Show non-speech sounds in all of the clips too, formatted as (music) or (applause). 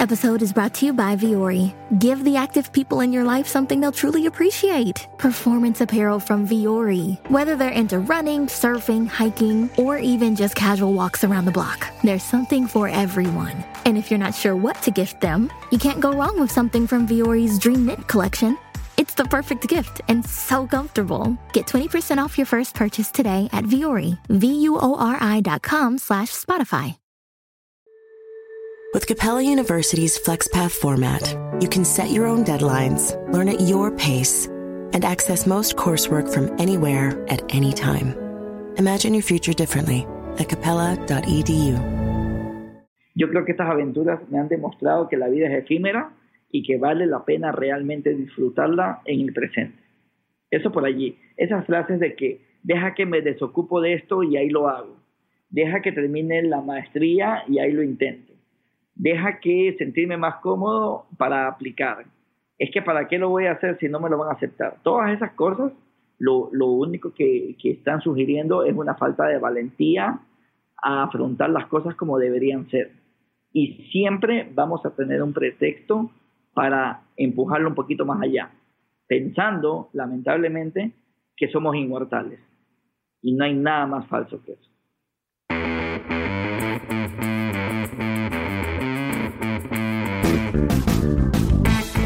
Episode is brought to you by Viore. Give the active people in your life something they'll truly appreciate. Performance apparel from Viore. Whether they're into running, surfing, hiking, or even just casual walks around the block, there's something for everyone. And if you're not sure what to gift them, you can't go wrong with something from Viore's Dream Knit collection. It's the perfect gift and so comfortable. Get 20% off your first purchase today at Viore, V-U-O-R-I dot com slash Spotify. With Capella University's FlexPath format, you can set your own deadlines, learn at your pace, and access most coursework from anywhere at any time. Imagine your future differently at capella.edu. Yo creo que estas aventuras me han demostrado que la vida es efímera y que vale la pena realmente disfrutarla en el presente. Eso por allí. Esas frases de que deja que me desocupo de esto y ahí lo hago. Deja que termine la maestría y ahí lo intento. Deja que sentirme más cómodo para aplicar. Es que para qué lo voy a hacer si no me lo van a aceptar. Todas esas cosas, lo, único que están sugiriendo es una falta de valentía a afrontar las cosas como deberían ser. Y siempre vamos a tener un pretexto para empujarlo un poquito más allá, pensando, lamentablemente, que somos inmortales. Y no hay nada más falso que eso.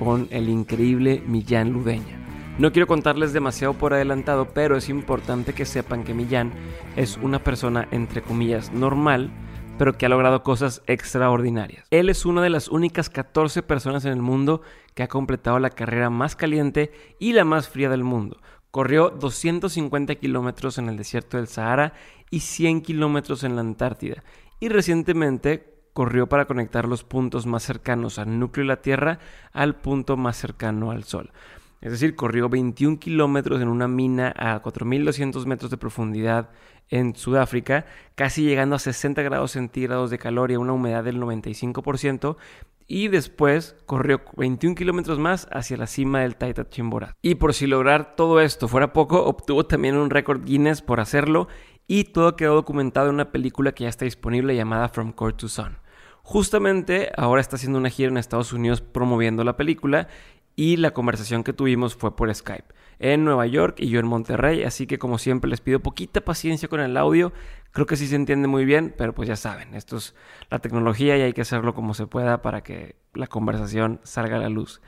con el increíble Millán Ludeña. No quiero contarles demasiado por adelantado, pero es importante que sepan que Millán es una persona entre comillas normal, pero que ha logrado cosas extraordinarias. Él es una de las únicas 14 personas en el mundo que ha completado la carrera más caliente y la más fría del mundo. Corrió 250 kilómetros en el desierto del Sahara y 100 kilómetros en la Antártida. Y recientemente corrió para conectar los puntos más cercanos al núcleo de la Tierra al punto más cercano al Sol. Es decir, corrió 21 kilómetros en una mina a 4.200 metros de profundidad en Sudáfrica, casi llegando a 60 grados centígrados de calor y a una humedad del 95%, y después corrió 21 kilómetros más hacia la cima del Taita Chimborazo. Y por si lograr todo esto fuera poco, obtuvo también un récord Guinness por hacerlo y todo quedó documentado en una película que ya está disponible llamada From Court to Sun. Justamente ahora está haciendo una gira en Estados Unidos promoviendo la película y la conversación que tuvimos fue por Skype en Nueva York y yo en Monterrey, así que como siempre les pido poquita paciencia con el audio, creo que sí se entiende muy bien, pero pues ya saben, esto es la tecnología y hay que hacerlo como se pueda para que la conversación salga a la luz.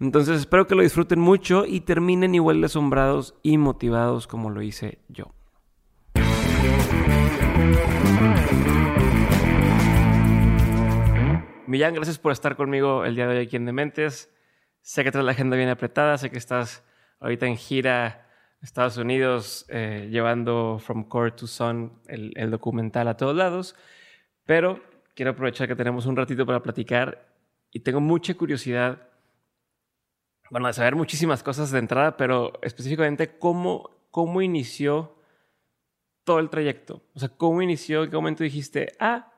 Entonces espero que lo disfruten mucho y terminen igual de asombrados y motivados como lo hice yo. Millán, gracias por estar conmigo el día de hoy aquí en Dementes. Sé que traes la agenda bien apretada, sé que estás ahorita en gira Estados Unidos eh, llevando From Core to Sun el, el, documental a todos lados, pero quiero aprovechar que tenemos un ratito para platicar y tengo mucha curiosidad, bueno, de saber muchísimas cosas de entrada, pero específicamente cómo, cómo inició todo el trayecto. O sea, cómo inició, en qué momento dijiste, ah,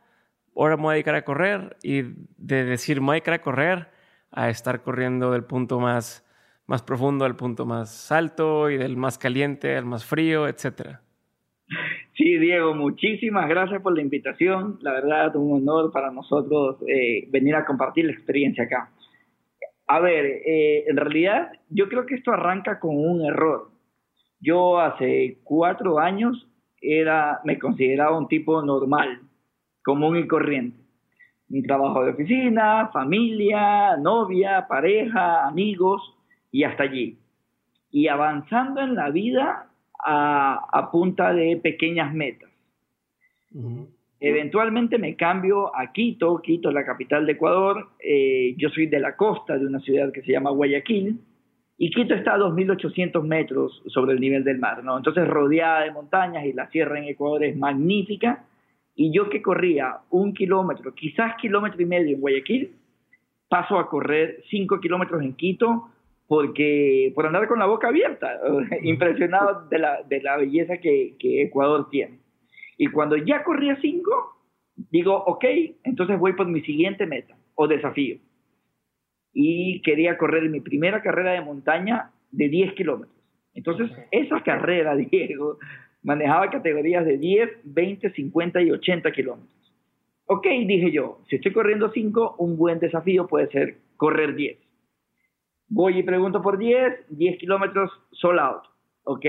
ahora me voy a dedicar a correr y de decir me voy a dedicar a correr a estar corriendo del punto más, más profundo al punto más alto y del más caliente al más frío, etcétera. Sí, Diego, muchísimas gracias por la invitación. La verdad, un honor para nosotros eh, venir a compartir la experiencia acá. A ver, eh, en realidad yo creo que esto arranca con un error. Yo hace cuatro años era, me consideraba un tipo normal, común y corriente. Mi trabajo de oficina, familia, novia, pareja, amigos y hasta allí. Y avanzando en la vida a, punta de pequeñas metas. Eventualmente me cambio a Quito, Quito es la capital de Ecuador. Eh, yo soy de la costa de una ciudad que se llama Guayaquil y Quito está a 2.800 metros sobre el nivel del mar, ¿no? Entonces rodeada de montañas y la sierra en Ecuador es magnífica. Y yo que corría un kilómetro, quizás kilómetro y medio en Guayaquil, paso a correr cinco kilómetros en Quito porque por andar con la boca abierta, (laughs) impresionado de la, de la belleza que, que Ecuador tiene. Y cuando ya corría cinco, digo, ok, entonces voy por mi siguiente meta o desafío. Y quería correr mi primera carrera de montaña de 10 kilómetros. Entonces, esa carrera, (laughs) Diego, manejaba categorías de 10, 20, 50 y 80 kilómetros. Ok, dije yo, si estoy corriendo 5, un buen desafío puede ser correr 10. Voy y pregunto por 10, 10 kilómetros, sold out. Ok,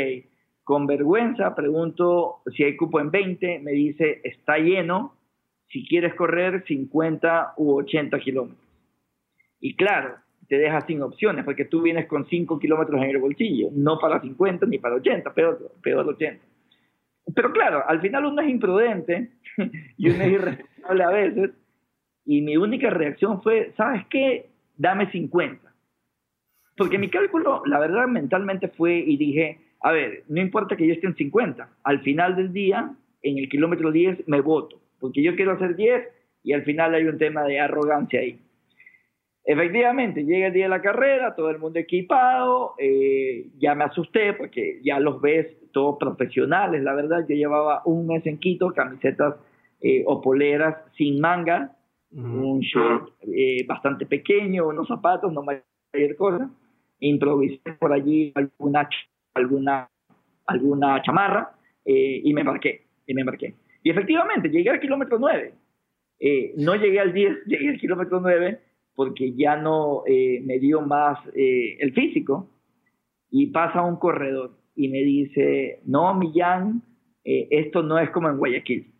con vergüenza pregunto si hay cupo en 20, me dice está lleno, si quieres correr 50 u 80 kilómetros. Y claro, te deja sin opciones porque tú vienes con 5 kilómetros en el bolsillo, no para 50 ni para 80, peor, peor 80. Pero claro, al final uno es imprudente (laughs) y uno es irresponsable a veces y mi única reacción fue, ¿sabes qué? Dame 50. Porque mi cálculo, la verdad, mentalmente fue y dije, a ver, no importa que yo esté en 50, al final del día, en el kilómetro 10, me voto, porque yo quiero hacer 10 y al final hay un tema de arrogancia ahí. Efectivamente, llega el día de la carrera, todo el mundo equipado, eh, ya me asusté porque ya los ves todos profesionales, la verdad, yo llevaba un mes en Quito, camisetas eh, o poleras sin manga, un short eh, bastante pequeño, unos zapatos, no mayor cosa, improvisé por allí alguna alguna, alguna chamarra eh, y me embarqué, y me embarqué. Y efectivamente, llegué al kilómetro 9. Eh, no llegué al 10, (laughs) llegué al kilómetro 9 porque ya no eh, me dio más el físico y pasa un corredor y me dice, no, Millán, esto no es como en Guayaquil.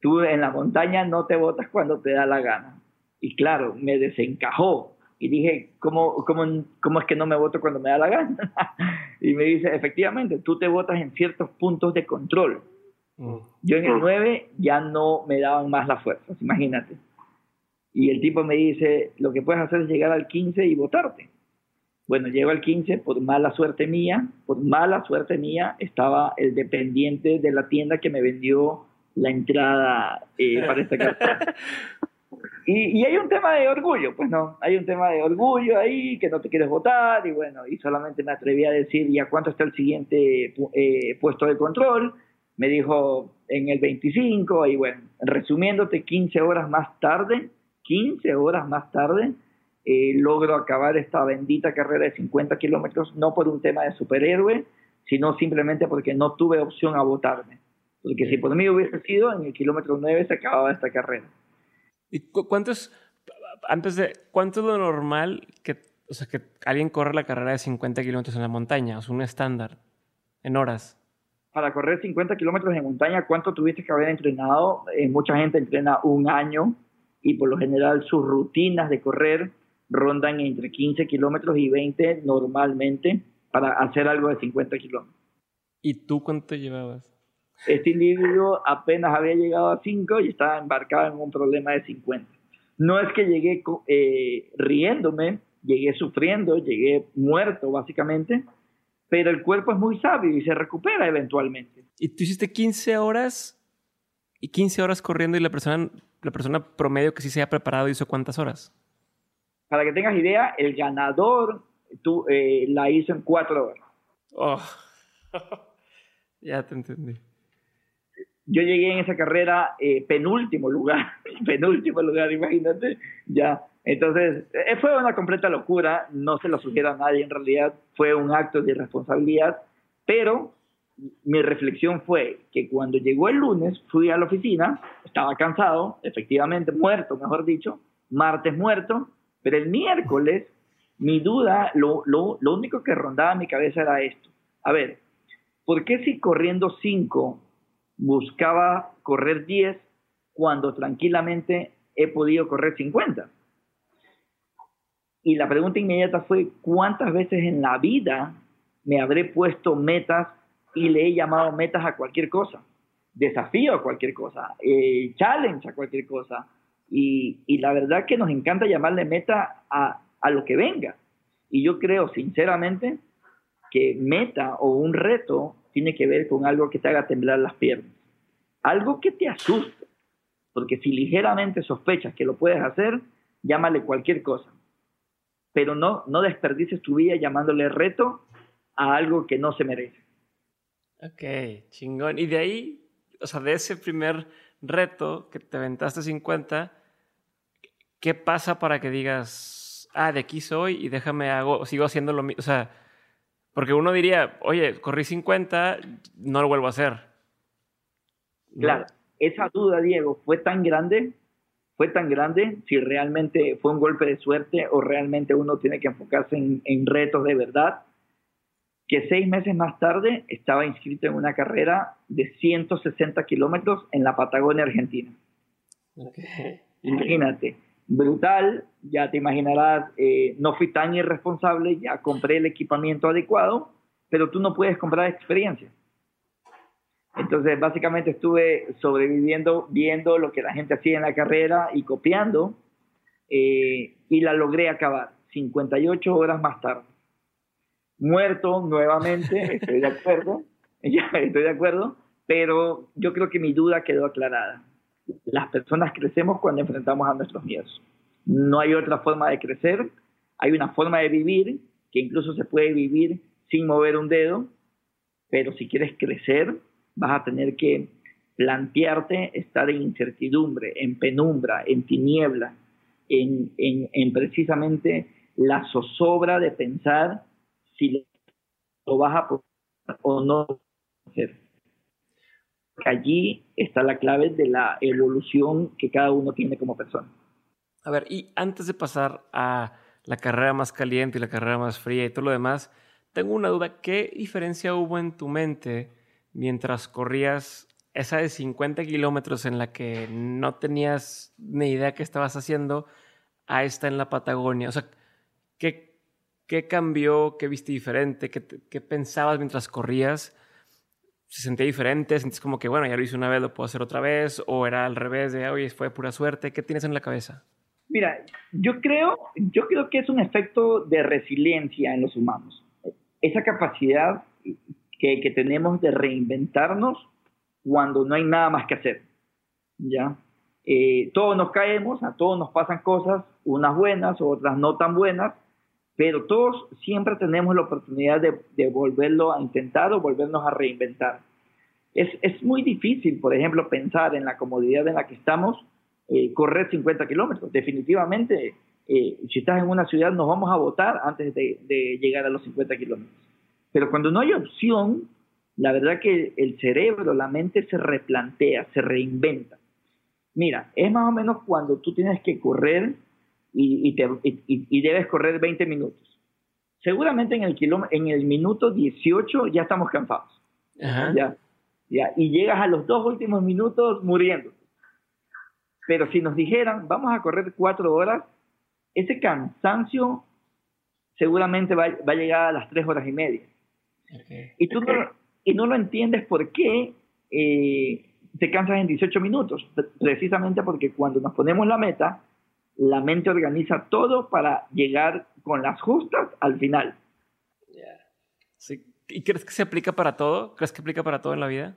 Tú en la montaña no te botas cuando te da la gana. Y claro, me desencajó y dije, ¿cómo, cómo, cómo es que no me voto cuando me da la gana? (laughs) y me dice, efectivamente, tú te votas en ciertos puntos de control. Mm. Yo en el 9 ya no me daban más las fuerzas, imagínate. Y el tipo me dice, lo que puedes hacer es llegar al 15 y votarte. Bueno, llego al 15, por mala suerte mía, por mala suerte mía, estaba el dependiente de la tienda que me vendió la entrada eh, para esta carta. (laughs) Y, hay un tema de orgullo, pues no, hay un tema de orgullo ahí, que no te quieres votar, y bueno, y solamente me atreví a decir, ¿y a cuánto está el siguiente eh, puesto de control? Me dijo en el 25, y bueno, resumiéndote, 15 horas más tarde, 15 horas más tarde, eh, logro acabar esta bendita carrera de 50 kilómetros, no por un tema de superhéroe, sino simplemente porque no tuve opción a votarme. Porque si por mí hubiese sido, en el kilómetro 9 se acababa esta carrera. ¿Y cuánto es, antes de, cuánto es lo normal que, o sea, que alguien corre la carrera de 50 kilómetros en la montaña? O sea, un estándar, en horas. Para correr 50 kilómetros en montaña, ¿cuánto tuviste que haber entrenado? Eh, mucha gente entrena un año y por lo general sus rutinas de correr rondan entre 15 kilómetros y 20 normalmente para hacer algo de 50 kilómetros. ¿Y tú cuánto llevabas? Este individuo apenas había llegado a 5 y estaba embarcado en un problema de 50. No es que llegué eh, riéndome, llegué sufriendo, llegué muerto básicamente, pero el cuerpo es muy sabio y se recupera eventualmente. ¿Y tú hiciste 15 horas y 15 horas corriendo y la persona, la persona promedio que sí se haya preparado hizo cuántas horas? Para que tengas idea, el ganador tú, eh, la hizo en 4 horas. Oh. (laughs) ya te entendí yo llegué en esa carrera eh, penúltimo lugar, (laughs) penúltimo lugar, imagínate, ya. Entonces, eh, fue una completa locura, no se lo sugiero a nadie, en realidad fue un acto de irresponsabilidad, pero mi reflexión fue que cuando llegó el lunes fui a la oficina, estaba cansado, efectivamente muerto, mejor dicho, martes muerto, pero el miércoles mi duda, lo, lo, lo único que rondaba mi cabeza era esto. A ver, ¿por qué si corriendo cinco buscaba correr 10 cuando tranquilamente he podido correr 50. Y la pregunta inmediata fue, ¿cuántas veces en la vida me habré puesto metas y le he llamado metas a cualquier cosa? Desafío a cualquier cosa, eh, challenge a cualquier cosa. Y, y, la verdad que nos encanta llamarle meta a, a lo que venga. Y yo creo sinceramente que meta o un reto tiene que ver con algo que te haga temblar las piernas. Algo que te asuste. Porque si ligeramente sospechas que lo puedes hacer, llámale cualquier cosa. Pero no, no desperdices tu vida llamándole reto a algo que no se merece. Ok, chingón. Y de ahí, o sea, de ese primer reto que te aventaste 50, ¿qué pasa para que digas, ah, de aquí soy y déjame hago, sigo haciendo lo mismo? O sea, porque uno diría, oye, corrí 50, no lo vuelvo a hacer. Claro, esa duda, Diego, fue tan grande, fue tan grande si realmente fue un golpe de suerte o realmente uno tiene que enfocarse en, retos de verdad, que seis meses más tarde estaba inscrito en una carrera de 160 kilómetros en la Patagonia Argentina. Imagínate, brutal, ya te imaginarás, eh, no fui tan irresponsable, ya compré el equipamiento adecuado, pero tú no puedes comprar experiencia. Entonces, básicamente estuve sobreviviendo, viendo lo que la gente hacía en la carrera y copiando, eh, y la logré acabar 58 horas más tarde. Muerto nuevamente, estoy de acuerdo, (laughs) estoy de acuerdo, pero yo creo que mi duda quedó aclarada. Las personas crecemos cuando enfrentamos a nuestros miedos. No hay otra forma de crecer, hay una forma de vivir que incluso se puede vivir sin mover un dedo, pero si quieres crecer, vas a tener que plantearte estar en incertidumbre, en penumbra, en tiniebla, en, en, precisamente la zozobra de pensar si lo vas a poder o no. Allí está la clave de la evolución que cada uno tiene como persona. A ver, y antes de pasar a la carrera más caliente y la carrera más fría y todo lo demás, tengo una duda. ¿Qué diferencia hubo en tu mente mientras corrías esa de 50 kilómetros en la que no tenías ni idea qué estabas haciendo a esta en la Patagonia? O sea, ¿qué, qué cambió? ¿Qué viste diferente? ¿Qué, ¿Qué, pensabas mientras corrías? ¿Se sentía diferente? ¿Sentís como que, bueno, ya lo hice una vez, lo puedo hacer otra vez? ¿O era al revés de, oye, fue pura suerte? ¿Qué tienes en la cabeza? Mira, yo creo, yo creo que es un efecto de resiliencia en los humanos. Esa capacidad que, tenemos de reinventarnos cuando no hay nada más que hacer. ¿ya? Eh, todos nos caemos, a todos nos pasan cosas, unas buenas, otras no tan buenas, pero todos siempre tenemos la oportunidad de, volverlo a intentar o volvernos a reinventar. Es, es, muy difícil, por ejemplo, pensar en la comodidad en la que estamos, eh, correr 50 kilómetros. Definitivamente, eh, si estás en una ciudad, nos vamos a votar antes de, de llegar a los 50 kilómetros. Pero cuando no hay opción, la verdad que el cerebro, la mente se replantea, se reinventa. Mira, es más o menos cuando tú tienes que correr y, y, debes correr 20 minutos. Seguramente en el, en el minuto 18 ya estamos cansados. Ya, ya, y llegas a los dos últimos minutos muriendo. Pero si nos dijeran, vamos a correr cuatro horas, ese cansancio seguramente va, va a llegar a las tres horas y media. Y tú no, y no lo entiendes por qué eh, te cansas en 18 minutos. Precisamente porque cuando nos ponemos la meta, la mente organiza todo para llegar con las justas al final. ¿Y crees que se aplica para todo? ¿Crees que aplica para todo en la vida?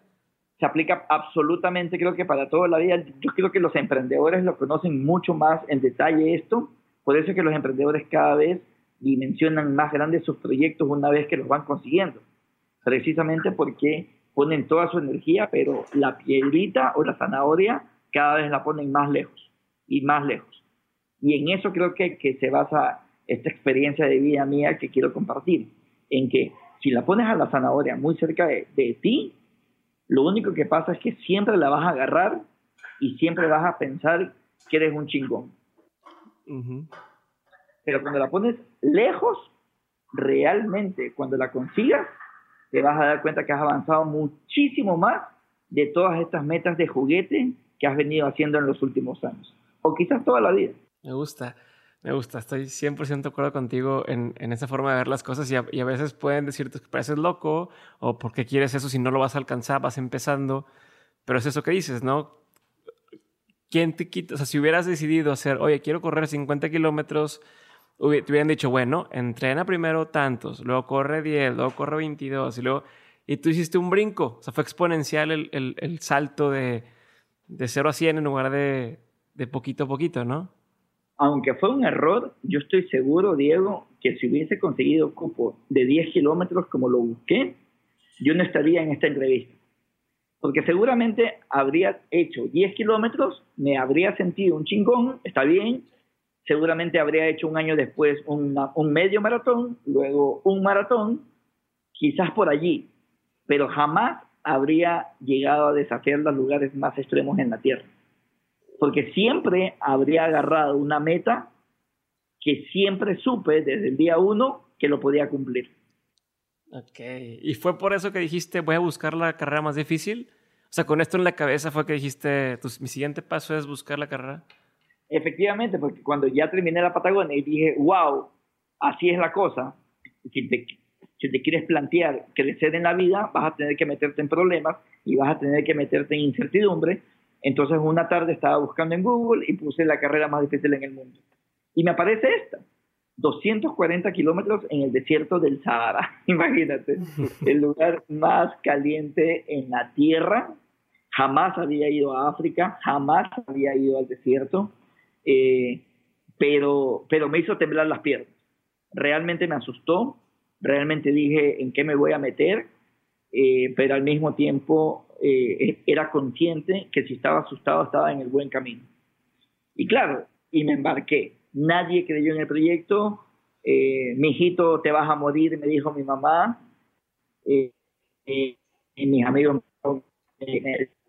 Se aplica absolutamente, creo que para toda la vida. Yo creo que los emprendedores lo conocen mucho más en detalle esto. Por eso es que los emprendedores cada vez dimensionan más grandes sus proyectos una vez que los van consiguiendo. Precisamente porque ponen toda su energía, pero la piedrita o la zanahoria cada vez la ponen más lejos y más lejos. Y en eso creo que, que se basa esta experiencia de vida mía que quiero compartir, en que si la pones a la zanahoria muy cerca de, de ti, lo único que pasa es que siempre la vas a agarrar y siempre vas a pensar que eres un chingón. Pero cuando la pones lejos, realmente, cuando la consigas, te vas a dar cuenta que has avanzado muchísimo más de todas estas metas de juguete que has venido haciendo en los últimos años. o quizás toda la vida. Me gusta. Me gusta, estoy 100% de acuerdo contigo en, en, esa forma de ver las cosas y a, veces pueden decirte que pareces loco o porque quieres eso si no lo vas a alcanzar, vas empezando, pero es eso que dices, ¿no? ¿Quién te quita? O sea, si hubieras decidido hacer, oye, quiero correr 50 kilómetros, te hubieran dicho, bueno, entrena primero tantos, luego corre 10, luego corre 22 y luego... Y tú hiciste un brinco, o sea, fue exponencial el, el, el salto de, de 0 a 100 en lugar de, de poquito a poquito, ¿no? Aunque fue un error, yo estoy seguro, Diego, que si hubiese conseguido cupo de 10 kilómetros como lo busqué, yo no estaría en esta entrevista. Porque seguramente habría hecho 10 kilómetros, me habría sentido un chingón, está bien, seguramente habría hecho un año después un medio maratón, luego un maratón, quizás por allí, pero jamás habría llegado a desafiar los lugares más extremos en la Tierra porque siempre habría agarrado una meta que siempre supe desde el día uno que lo podía cumplir. Ok, ¿y fue por eso que dijiste voy a buscar la carrera más difícil? O sea, con esto en la cabeza fue que dijiste, mi siguiente paso es buscar la carrera. Efectivamente, porque cuando ya terminé la Patagonia y dije, wow, así es la cosa, si te, si te quieres plantear crecer en la vida, vas a tener que meterte en problemas y vas a tener que meterte en incertidumbre, entonces una tarde estaba buscando en Google y puse la carrera más difícil en el mundo. Y me aparece esta, 240 kilómetros en el desierto del Sahara. (laughs) Imagínate, el lugar más caliente en la Tierra. Jamás había ido a África, jamás había ido al desierto, eh, pero, pero me hizo temblar las piernas. Realmente me asustó, realmente dije en qué me voy a meter, eh, pero al mismo tiempo eh, era consciente que si estaba asustado estaba en el buen camino. Y claro, y me embarqué. Nadie creyó en el proyecto. Eh, mi hijito, te vas a morir, me dijo mi mamá. Eh, y mis amigos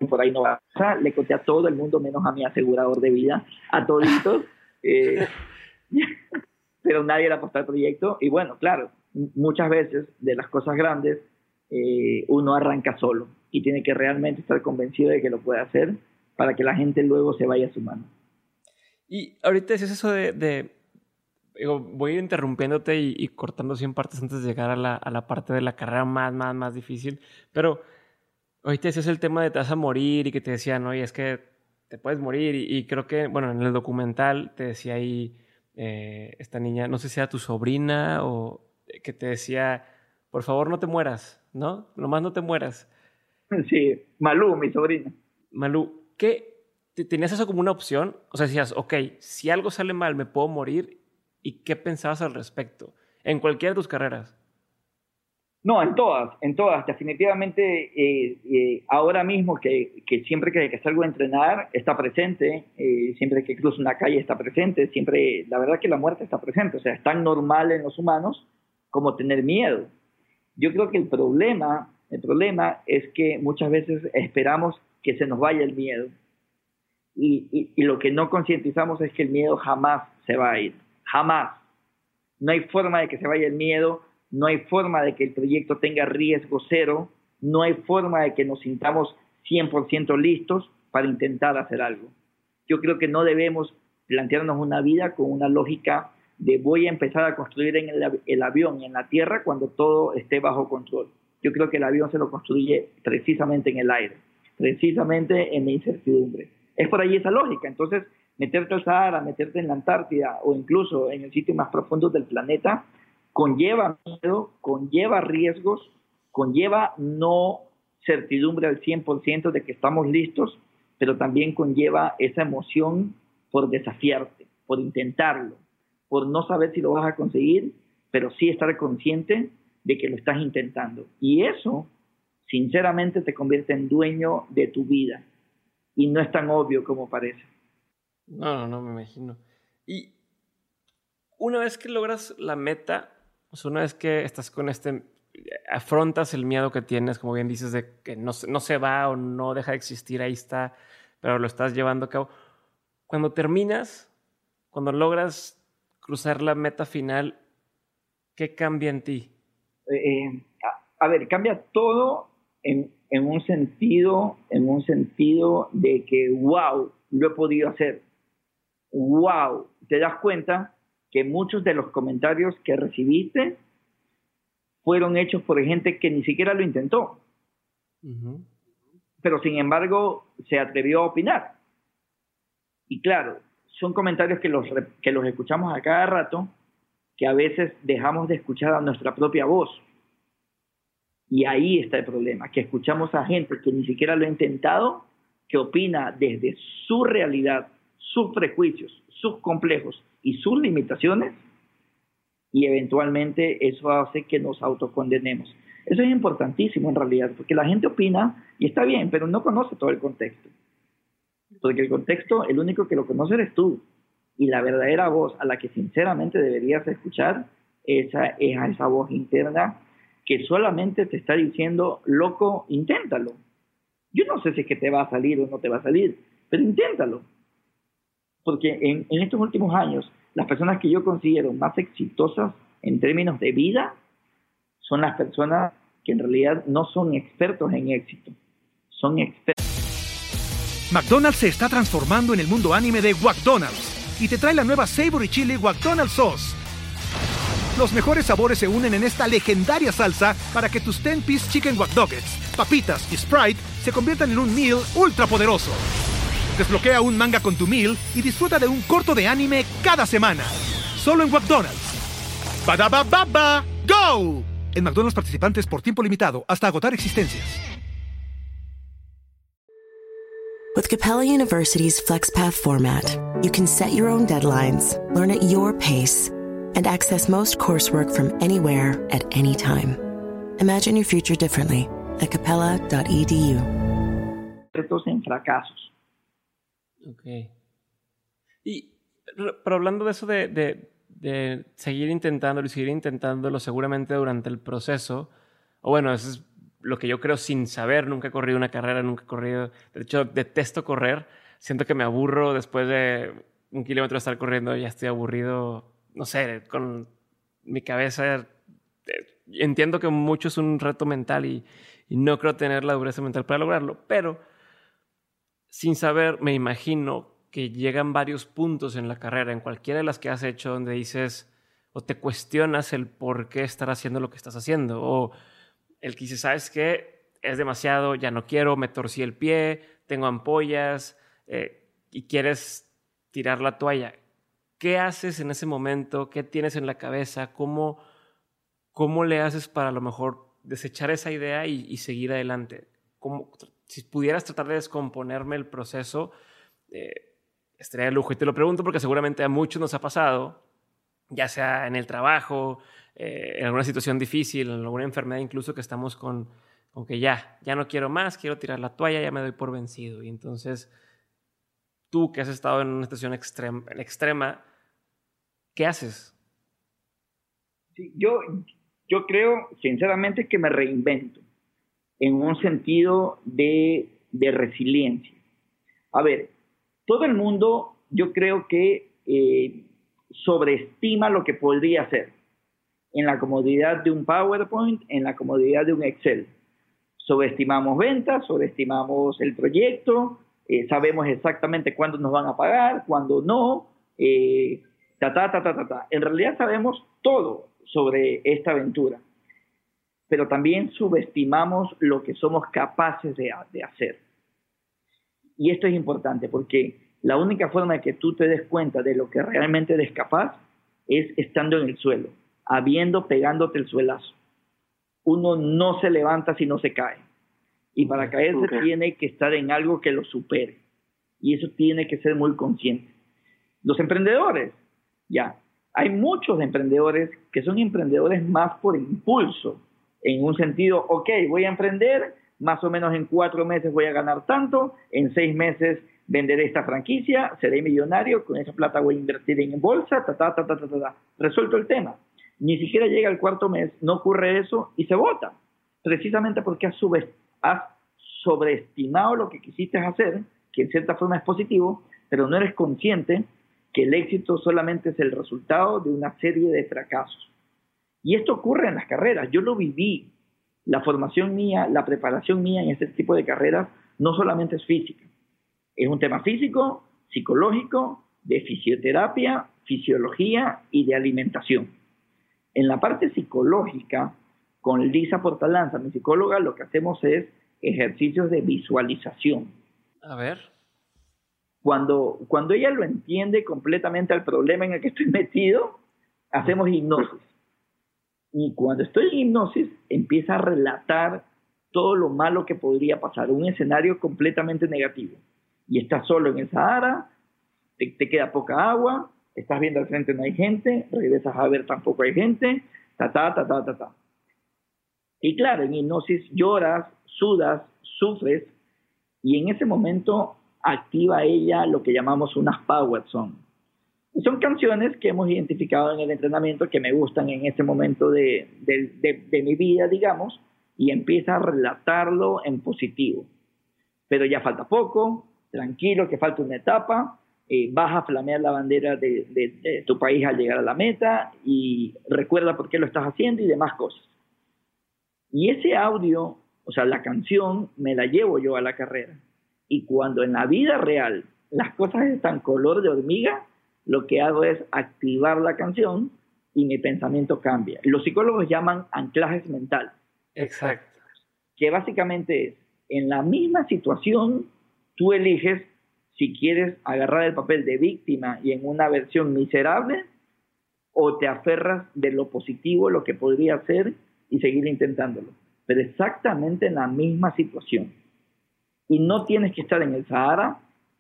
por ahí no va. Le conté a todo el mundo, menos a mi asegurador de vida, a toditos. (laughs) pero nadie le apostó al proyecto. Y bueno, claro, muchas veces de las cosas grandes uno arranca solo y tiene que realmente estar convencido de que lo puede hacer para que la gente luego se vaya sumando. Y ahorita es eso de, voy a ir interrumpiéndote y, y, cortando 100 partes antes de llegar a la, a la, parte de la carrera más, más, más difícil, pero ahorita ese es el tema de te vas a morir y que te decían, oye, es que te puedes morir y, creo que, bueno, en el documental te decía ahí eh, esta niña, no sé si era tu sobrina o que te decía, por favor no te mueras, ¿no? Nomás no te mueras. (laughs) Sí, Malú, mi sobrina. Malú, ¿qué? ¿Tenías eso como una opción? O sea, decías, ok, si algo sale mal, me puedo morir. ¿Y qué pensabas al respecto? En cualquiera de tus carreras. No, en todas, en todas. Definitivamente, eh, eh, ahora mismo que, que, siempre que, que salgo a entrenar está presente, eh, siempre que cruzo una calle está presente, siempre, la verdad que la muerte está presente. O sea, es tan normal en los humanos como tener miedo. Yo creo que el problema el problema es que muchas veces esperamos que se nos vaya el miedo y, lo que no concientizamos es que el miedo jamás se va a ir, jamás. No hay forma de que se vaya el miedo, no hay forma de que el proyecto tenga riesgo cero, no hay forma de que nos sintamos 100% listos para intentar hacer algo. Yo creo que no debemos plantearnos una vida con una lógica de voy a empezar a construir en el, avión, en la tierra, cuando todo esté bajo control yo creo que el avión se lo construye precisamente en el aire, precisamente en la incertidumbre. Es por ahí esa lógica. Entonces, meterte al Sahara, meterte en la Antártida o incluso en el sitio más profundo del planeta, conlleva miedo, conlleva riesgos, conlleva no certidumbre al 100% de que estamos listos, pero también conlleva esa emoción por desafiarte, por intentarlo, por no saber si lo vas a conseguir, pero sí estar consciente de que lo estás intentando. Y eso, sinceramente, te convierte en dueño de tu vida. Y no es tan obvio como parece. No, no, no me imagino. Y una vez que logras la meta, una vez que estás con este, afrontas el miedo que tienes, como bien dices, de que no, no se va o no deja de existir, ahí está, pero lo estás llevando a cabo. Cuando terminas, cuando logras cruzar la meta final, ¿qué cambia en ti? Eh, a, ver, cambia todo en, en, un sentido, en un sentido de que, wow, lo he podido hacer. wow, te das cuenta que muchos de los comentarios que recibiste fueron hechos por gente que ni siquiera lo intentó. Pero sin embargo se atrevió a opinar. Y claro, son comentarios que los, que los escuchamos a cada rato, que a veces dejamos de escuchar a nuestra propia voz. Y ahí está el problema, que escuchamos a gente que ni siquiera lo ha intentado, que opina desde su realidad, sus prejuicios, sus complejos y sus limitaciones, y eventualmente eso hace que nos autocondenemos. Eso es importantísimo en realidad, porque la gente opina y está bien, pero no conoce todo el contexto. Porque el contexto, el único que lo conoce eres tú. Y la verdadera voz a la que sinceramente deberías escuchar esa, es a esa voz interna que solamente te está diciendo, loco, inténtalo. Yo no sé si es que te va a salir o no te va a salir, pero inténtalo. Porque en, en estos últimos años, las personas que yo considero más exitosas en términos de vida son las personas que en realidad no son expertos en éxito, son expertos. McDonald's se está transformando en el mundo anime de McDonald's y te trae la nueva Savory Chili McDonald's Sauce. Los mejores sabores se unen en esta legendaria salsa para que tus 10-piece chicken wack papitas y Sprite se conviertan en un meal ultra poderoso. Desbloquea un manga con tu meal y disfruta de un corto de anime cada semana. Solo en McDonald's. Badaba baba, go! En McDonald's participantes por tiempo limitado hasta agotar existencias. With Capella University's FlexPath format, you can set your own deadlines, learn at your pace, and access most coursework from anywhere at any time. Imagine your future differently at capella.edu. en fracasos. Ok. Y, pero hablando de eso de, de, de seguir intentándolo y seguir intentándolo seguramente durante el proceso, o bueno, eso es lo que yo creo sin saber, nunca he corrido una carrera, nunca he corrido, de hecho detesto correr, siento que me aburro después de un kilómetro de estar corriendo, ya estoy aburrido, no sé, con mi cabeza, eh, entiendo que mucho es un reto mental y, no creo tener la dureza mental para lograrlo, pero sin saber me imagino que llegan varios puntos en la carrera, en cualquiera de las que has hecho, donde dices o te cuestionas el por qué estar haciendo lo que estás haciendo, o el que dice, ¿sabes qué? Es demasiado, ya no quiero, me torcí el pie, tengo ampollas eh, y quieres tirar la toalla. ¿Qué haces en ese momento? ¿Qué tienes en la cabeza? ¿Cómo, cómo le haces para a lo mejor desechar esa idea y, seguir adelante? ¿Cómo, si pudieras tratar de descomponerme el proceso, eh, estaría de lujo. Y te lo pregunto porque seguramente a muchos nos ha pasado, ya sea en el trabajo, eh, en alguna situación difícil, en alguna enfermedad incluso que estamos con, con que ya, ya no quiero más, quiero tirar la toalla, ya me doy por vencido. Y entonces, tú que has estado en una situación extrema, extrema ¿qué haces? yo, yo creo sinceramente que me reinvento en un sentido de, de resiliencia. A ver, todo el mundo yo creo que eh, sobreestima lo que podría ser en la comodidad de un PowerPoint, en la comodidad de un Excel. Sobreestimamos ventas, sobreestimamos el proyecto, eh, sabemos exactamente cuándo nos van a pagar, cuándo no, eh, ta, ta, ta, ta, ta, En realidad sabemos todo sobre esta aventura, pero también subestimamos lo que somos capaces de, de hacer. Y esto es importante porque la única forma de que tú te des cuenta de lo que realmente eres capaz es estando en el suelo habiendo pegándote el suelazo. Uno no se levanta si no se cae. Y para caerse tiene que estar en algo que lo supere. Y eso tiene que ser muy consciente. Los emprendedores, ya, hay muchos emprendedores que son emprendedores más por impulso, en un sentido, ok, voy a emprender, más o menos en cuatro meses voy a ganar tanto, en seis meses venderé esta franquicia, seré millonario, con esa plata voy a invertir en bolsa, ta, ta, ta, ta, ta, ta. Resuelto el tema ni siquiera llega el cuarto mes, no ocurre eso y se vota, precisamente porque has, has sobreestimado lo que quisiste hacer, que en cierta forma es positivo, pero no eres consciente que el éxito solamente es el resultado de una serie de fracasos. Y esto ocurre en las carreras, yo lo viví, la formación mía, la preparación mía en este tipo de carreras no solamente es física, es un tema físico, psicológico de fisioterapia, fisiología y de alimentación. En la parte psicológica, con Lisa Portalanza, mi psicóloga, lo que hacemos es ejercicios de visualización. A ver. Cuando, cuando ella lo entiende completamente al problema en el que estoy metido, hacemos hipnosis. Y cuando estoy en hipnosis, empieza a relatar todo lo malo que podría pasar, un escenario completamente negativo. Y estás solo en el Sahara, te, te queda poca agua, estás viendo al frente no hay gente, regresas a ver tampoco hay gente, ta, ta, ta, ta, ta, ta. Y claro, en hipnosis lloras, sudas, sufres, y en ese momento activa ella lo que llamamos unas power songs. Son canciones que hemos identificado en el entrenamiento que me gustan en este momento de, de, mi vida, digamos, y empieza a relatarlo en positivo. Pero ya falta poco, tranquilo, que falta una etapa, eh, vas a flamear la bandera de, de, tu país al llegar a la meta y recuerda por qué lo estás haciendo y demás cosas. Y ese audio, o sea, la canción, me la llevo yo a la carrera. Y cuando en la vida real las cosas están color de hormiga, lo que hago es activar la canción y mi pensamiento cambia. Los psicólogos llaman anclajes mentales. Exacto. Que básicamente es, en la misma situación, tú eliges si quieres agarrar el papel de víctima y en una versión miserable, o te aferras de lo positivo, lo que podría ser, y seguir intentándolo. Pero exactamente en la misma situación. Y no tienes que estar en el Sahara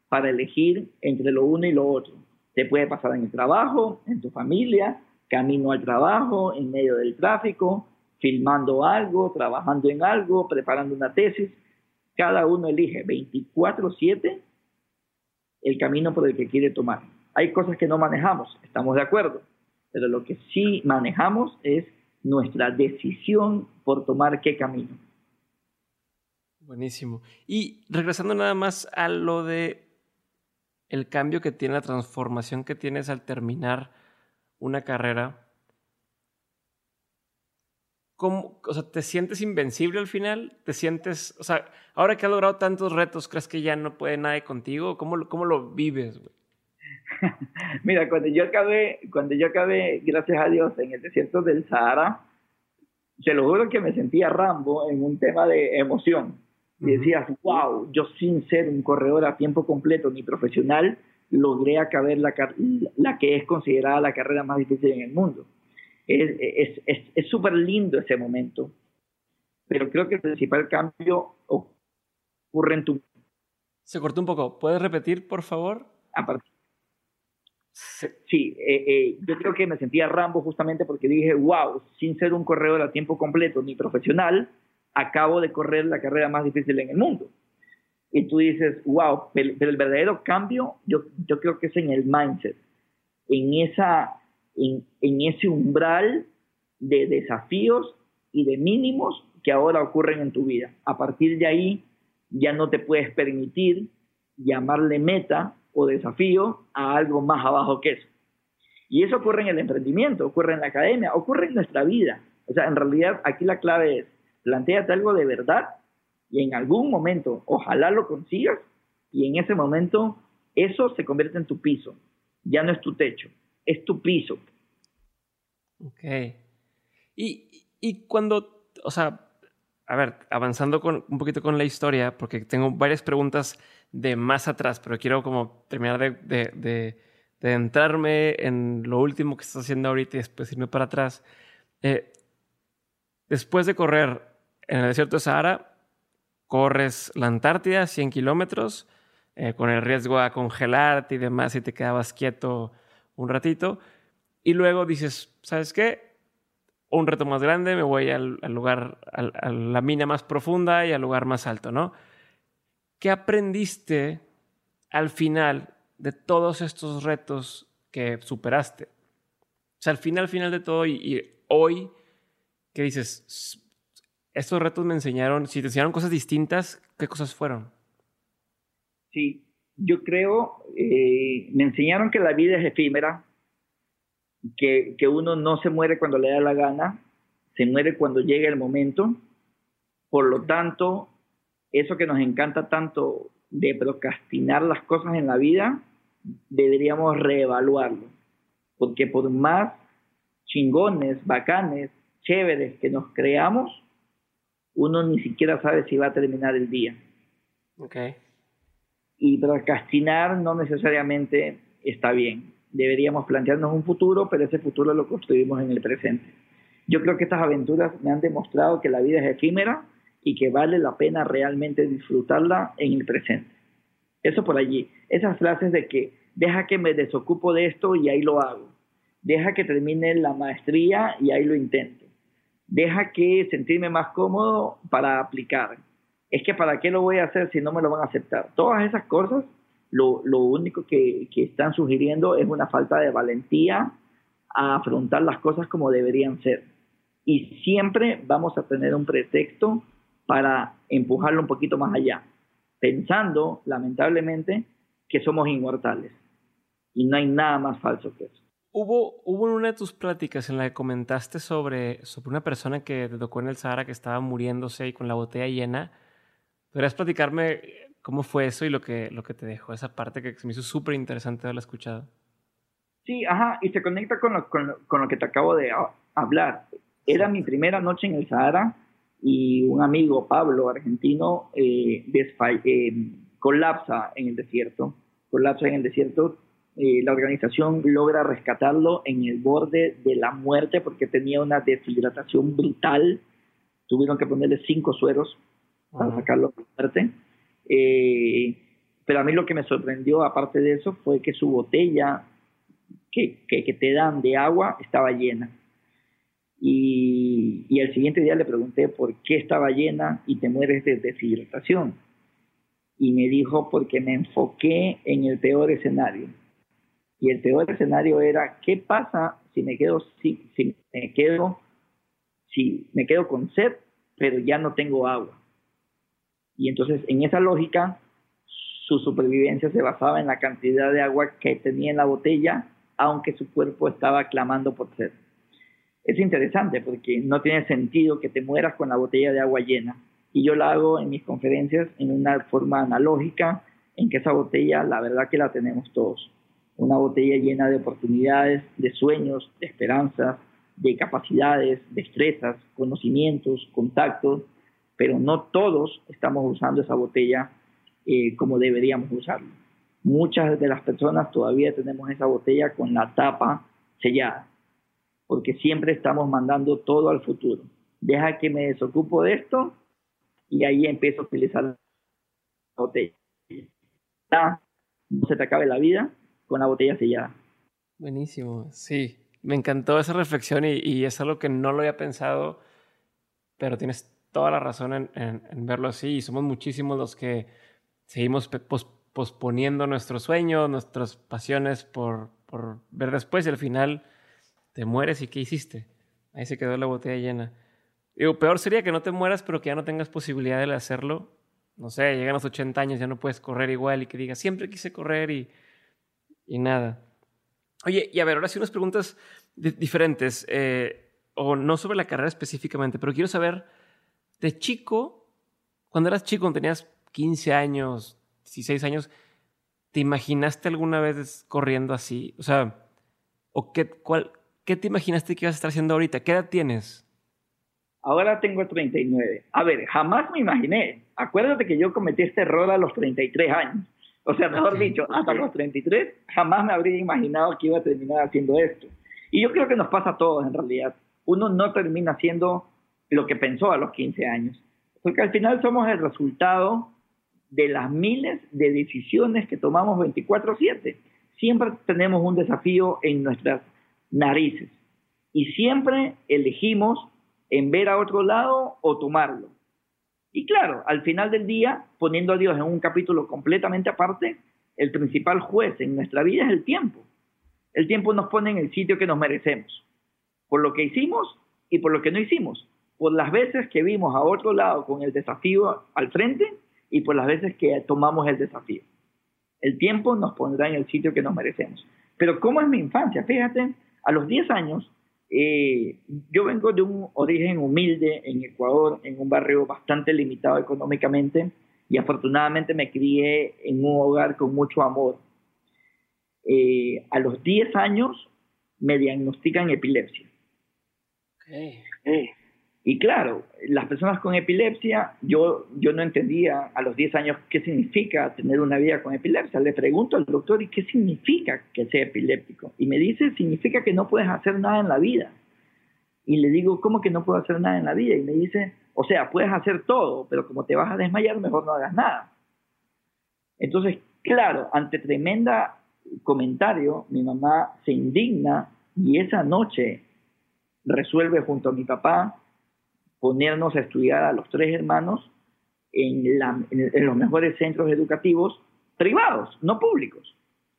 para elegir entre lo uno y lo otro. Te puede pasar en el trabajo, en tu familia, camino al trabajo, en medio del tráfico, filmando algo, trabajando en algo, preparando una tesis. Cada uno elige 24/7 el camino por el que quiere tomar. Hay cosas que no manejamos, estamos de acuerdo, pero lo que sí manejamos es nuestra decisión por tomar qué camino. Buenísimo. Y regresando nada más a lo de el cambio que tiene, la transformación que tienes al terminar una carrera, ¿cómo, o sea, ¿te sientes invencible al final? ¿Te sientes, o sea, ahora que has logrado tantos retos, crees que ya no puede nadie contigo? ¿Cómo, cómo lo vives, güey? (laughs) Mira, cuando yo acabé, cuando yo acabé, gracias a Dios, en el desierto del Sahara, se lo juro que me sentía Rambo en un tema de emoción. Y decías, wow, yo sin ser un corredor a tiempo completo ni profesional, logré acabar la, la que es considerada la carrera más difícil en el mundo es súper es, lindo ese momento, pero creo que el principal cambio ocurre en tu... Se cortó un poco. ¿Puedes repetir, por favor? Sí, eh, eh, yo creo que me sentía Rambo justamente porque dije, wow, sin ser un corredor a tiempo completo ni profesional, acabo de correr la carrera más difícil en el mundo. Y tú dices, wow, pero, el verdadero cambio yo, yo creo que es en el mindset, en esa en, ese umbral de desafíos y de mínimos que ahora ocurren en tu vida. A partir de ahí ya no te puedes permitir llamarle meta o desafío a algo más abajo que eso. Y eso ocurre en el emprendimiento, ocurre en la academia, ocurre en nuestra vida. O sea, en realidad aquí la clave es, planteate algo de verdad y en algún momento, ojalá lo consigas, y en ese momento eso se convierte en tu piso, ya no es tu techo, es tu piso. Ok. Y, y cuando, o sea, a ver, avanzando con, un poquito con la historia, porque tengo varias preguntas de más atrás, pero quiero como terminar de, de, de, entrarme en lo último que estás haciendo ahorita y después irme para atrás. Eh, después de correr en el desierto de Sahara, corres la Antártida, 100 kilómetros, eh, con el riesgo a congelarte y demás, y te quedabas quieto un ratito. Y luego dices, ¿sabes qué? Un reto más grande, me voy al, lugar, a la mina más profunda y al lugar más alto, ¿no? ¿Qué aprendiste al final de todos estos retos que superaste? O sea, al final, al final de todo y, hoy, ¿qué dices? Estos retos me enseñaron, si te enseñaron cosas distintas, ¿qué cosas fueron? Sí, yo creo, eh, me enseñaron que la vida es efímera, que, que uno no se muere cuando le da la gana, se muere cuando llega el momento. Por lo tanto, eso que nos encanta tanto de procrastinar las cosas en la vida, deberíamos reevaluarlo. Porque por más chingones, bacanes, chéveres que nos creamos, uno ni siquiera sabe si va a terminar el día. Okay. Y procrastinar no necesariamente está bien. Deberíamos plantearnos un futuro, pero ese futuro lo construimos en el presente. Yo creo que estas aventuras me han demostrado que la vida es efímera y que vale la pena realmente disfrutarla en el presente. Eso por allí. Esas frases de que deja que me desocupo de esto y ahí lo hago. Deja que termine la maestría y ahí lo intento. Deja que sentirme más cómodo para aplicar. Es que para qué lo voy a hacer si no me lo van a aceptar. Todas esas cosas, lo, único que, que están sugiriendo es una falta de valentía a afrontar las cosas como deberían ser. Y siempre vamos a tener un pretexto para empujarlo un poquito más allá, pensando, lamentablemente, que somos inmortales. Y no hay nada más falso que eso. Hubo, hubo una de tus pláticas en la que comentaste sobre, sobre una persona que te tocó en el Sahara que estaba muriéndose y con la botella llena. ¿Podrías platicarme cómo fue eso y lo que, lo que te dejó esa parte que se me hizo súper interesante haberla escuchado? Sí, ajá, y se conecta con lo, con con lo que te acabo de hablar. Era mi primera noche en el Sahara y un amigo, Pablo, argentino, eh, eh, colapsa en el desierto. Colapsa en el desierto. Eh, la organización logra rescatarlo en el borde de la muerte porque tenía una deshidratación brutal. Tuvieron que ponerle cinco sueros para sacarlo de la muerte. pero a mí lo que me sorprendió, aparte de eso, fue que su botella que, que te dan de agua estaba llena y, y, el siguiente día le pregunté por qué estaba llena y te mueres de deshidratación. Y me dijo porque me enfoqué en el peor escenario. Y el peor escenario era qué pasa si me quedo si, si me quedo si me quedo con sed, pero ya no tengo agua. Y entonces en esa lógica su supervivencia se basaba en la cantidad de agua que tenía en la botella, aunque su cuerpo estaba clamando por sed es interesante porque no tiene sentido que te mueras con la botella de agua llena. Y yo la hago en mis conferencias en una forma analógica, en que esa botella, la verdad que la tenemos todos. Una botella llena de oportunidades, de sueños, de esperanzas, de capacidades, destrezas, conocimientos, contactos, pero no todos estamos usando esa botella eh, como deberíamos usarla. Muchas de las personas todavía tenemos esa botella con la tapa sellada porque siempre estamos mandando todo al futuro. Deja que me desocupo de esto y ahí empiezo a utilizar la botella. No se te acabe la vida con la botella sellada. Buenísimo, sí. Me encantó esa reflexión y, es algo que no lo había pensado, pero tienes toda la razón en, verlo así y somos muchísimos los que seguimos posponiendo nuestros sueños, nuestras pasiones por, ver después y al final te mueres y ¿qué hiciste? Ahí se quedó la botella llena. Digo, peor sería que no te mueras, pero que ya no tengas posibilidad de hacerlo. No sé, llegan los 80 años, ya no puedes correr igual y que digas, siempre quise correr y, y nada. Oye, y a ver, ahora sí unas preguntas diferentes, eh, o no sobre la carrera específicamente, pero quiero saber, de chico, cuando eras chico, cuando tenías 15 años, 16 años, ¿te imaginaste alguna vez corriendo así? O sea, ¿o qué, cuál, ¿Qué te imaginaste que ibas a estar haciendo ahorita? ¿Qué edad tienes? Ahora tengo 39. A ver, jamás me imaginé. Acuérdate que yo cometí este error a los 33 años. O sea, mejor dicho, hasta los 33 jamás me habría imaginado que iba a terminar haciendo esto. Y yo creo que nos pasa a todos en realidad. Uno no termina haciendo lo que pensó a los 15 años. Porque al final somos el resultado de las miles de decisiones que tomamos 24/7. Siempre tenemos un desafío en nuestras narices. Y siempre elegimos en ver a otro lado o tomarlo. Y claro, al final del día, poniendo a Dios en un capítulo completamente aparte, el principal juez en nuestra vida es el tiempo. El tiempo nos pone en el sitio que nos merecemos, por lo que hicimos y por lo que no hicimos, por las veces que vimos a otro lado con el desafío al frente y por las veces que tomamos el desafío. El tiempo nos pondrá en el sitio que nos merecemos. Pero ¿cómo es mi infancia? Fíjate, a los 10 años, eh, yo vengo de un origen humilde en Ecuador, en un barrio bastante limitado económicamente, y afortunadamente me crié en un hogar con mucho amor. eh, a los 10 años me diagnostican epilepsia. Y claro, las personas con epilepsia, yo, yo no entendía a los 10 años qué significa tener una vida con epilepsia. Le pregunto al doctor, ¿y qué significa que sea epiléptico? Y me dice, significa que no puedes hacer nada en la vida. Y le digo, ¿cómo que no puedo hacer nada en la vida? Y me dice, o sea, puedes hacer todo, pero como te vas a desmayar, mejor no hagas nada. Entonces, claro, ante tremenda comentario, mi mamá se indigna y esa noche resuelve junto a mi papá ponernos a estudiar a los tres hermanos en, los mejores centros educativos privados, no públicos.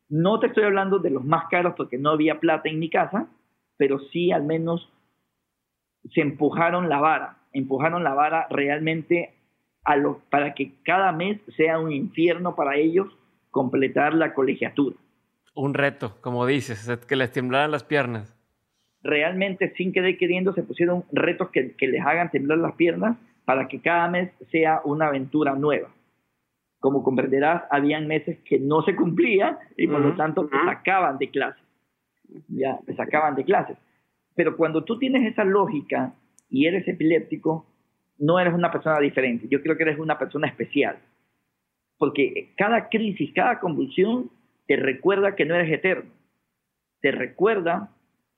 No te estoy hablando de los más caros porque no había plata en mi casa, pero sí al menos se empujaron la vara, empujaron la vara realmente a lo, para que cada mes sea un infierno para ellos completar la colegiatura. Un reto, como dices, que les temblaran las piernas realmente sin querer queriendo se pusieron retos que, les hagan temblar las piernas para que cada mes sea una aventura nueva. Como comprenderás, habían meses que no se cumplían y por lo tanto te sacaban de clases. Ya, te sacaban de clases. Pero cuando tú tienes esa lógica y eres epiléptico, no eres una persona diferente. Yo creo que eres una persona especial. Porque cada crisis, cada convulsión te recuerda que no eres eterno. Te recuerda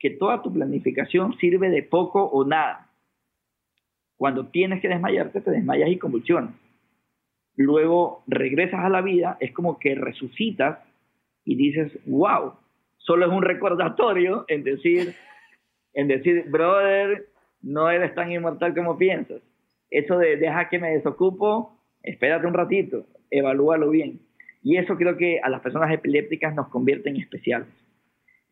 que toda tu planificación sirve de poco o nada. Cuando tienes que desmayarte, te desmayas y convulsionas. Luego regresas a la vida, es como que resucitas y dices, wow, solo es un recordatorio en decir, en decir, brother, no eres tan inmortal como piensas. Eso de deja que me desocupo, espérate un ratito, evalúalo bien. Y eso creo que a las personas epilépticas nos convierte en especiales.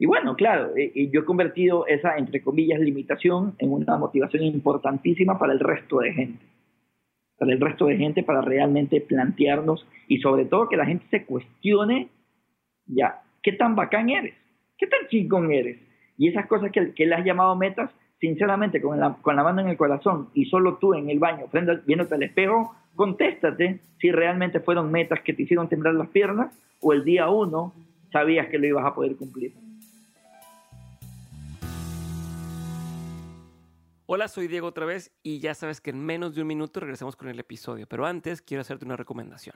Y bueno, claro, eh, yo he convertido esa, entre comillas, limitación en una motivación importantísima para el resto de gente. Para el resto de gente, para realmente plantearnos y sobre todo que la gente se cuestione, ya, ¿qué tan bacán eres? ¿Qué tan chingón eres? Y esas cosas que, que le has llamado metas, sinceramente, con la, con la mano en el corazón y solo tú en el baño, frente, viéndote al espejo, contéstate si realmente fueron metas que te hicieron temblar las piernas o el día uno sabías que lo ibas a poder cumplir. Hola, soy Diego otra vez y ya sabes que en menos de un minuto regresamos con el episodio, pero antes quiero hacerte una recomendación.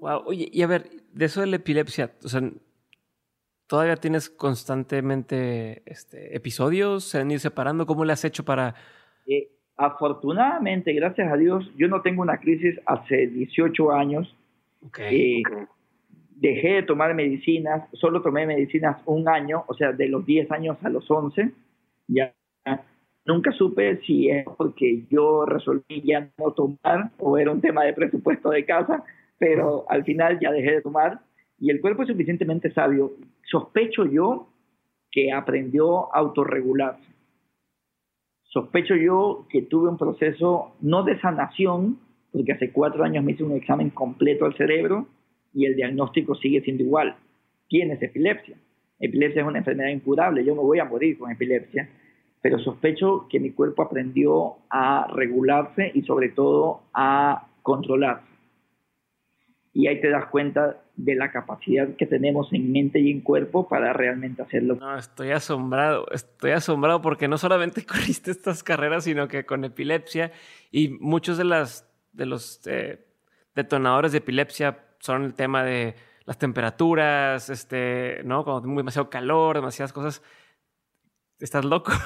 Wow, oye, y a ver, de eso de la epilepsia, o sea, ¿todavía tienes constantemente este, episodios? ¿Se han ido separando? ¿Cómo le has hecho para...? Eh, afortunadamente, gracias a Dios, yo no tengo una crisis hace 18 años. Eh, dejé de tomar medicinas, solo tomé medicinas un año, o sea, de los 10 años a los 11. Ya nunca supe si es porque yo resolví ya no tomar o era un tema de presupuesto de casa, pero al final ya dejé de tomar y el cuerpo es suficientemente sabio. Sospecho yo que aprendió a autorregularse Sospecho yo que tuve un proceso no de sanación, porque hace cuatro años me hice un examen completo al cerebro y el diagnóstico sigue siendo igual. Tienes epilepsia. Epilepsia es una enfermedad incurable, yo me voy a morir con epilepsia, pero sospecho que mi cuerpo aprendió a regularse y sobre todo a controlarse. Y ahí te das cuenta de la capacidad que tenemos en mente y en cuerpo para realmente hacerlo. No, estoy asombrado, estoy asombrado porque no solamente (laughs) corriste estas carreras, sino que con epilepsia y muchos de, las, de los eh, detonadores de epilepsia son el tema de las temperaturas, este, ¿no? Cuando hay demasiado calor, demasiadas cosas. ¿Estás loco? (laughs)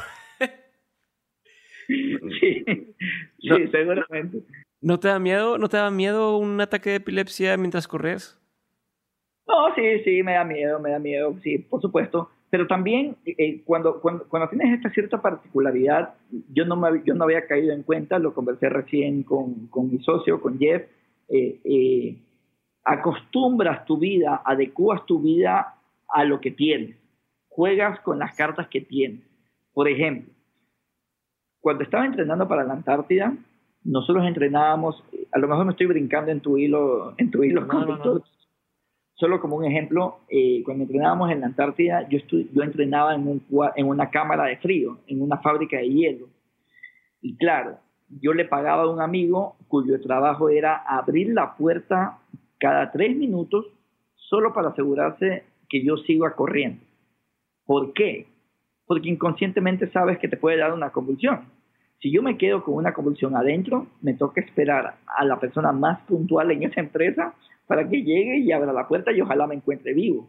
Sí, (laughs) seguramente. ¿No te da miedo, no te da miedo un ataque de epilepsia mientras corres? No, sí, sí, me da miedo, me da miedo, sí, por supuesto. Pero también eh, cuando, cuando, cuando, tienes esta cierta particularidad, yo no, me, yo no había caído en cuenta, lo conversé recién con, con mi socio, con Jeff, eh, eh, acostumbras tu vida, adecuas tu vida a lo que tienes, juegas con las cartas que tienes. Por ejemplo, cuando estaba entrenando para la Antártida, nosotros entrenábamos, a lo mejor me estoy brincando en tu hilo, en tu hilo Solo como un ejemplo, eh, cuando entrenábamos en la Antártida, yo, yo entrenaba en, un, en una cámara de frío, en una fábrica de hielo. Y claro, yo le pagaba a un amigo cuyo trabajo era abrir la puerta cada tres minutos solo para asegurarse que yo siga corriendo. ¿Por qué? Porque inconscientemente sabes que te puede dar una convulsión. Si yo me quedo con una convulsión adentro, me toca esperar a la persona más puntual en esa empresa para que llegue y abra la puerta y ojalá me encuentre vivo.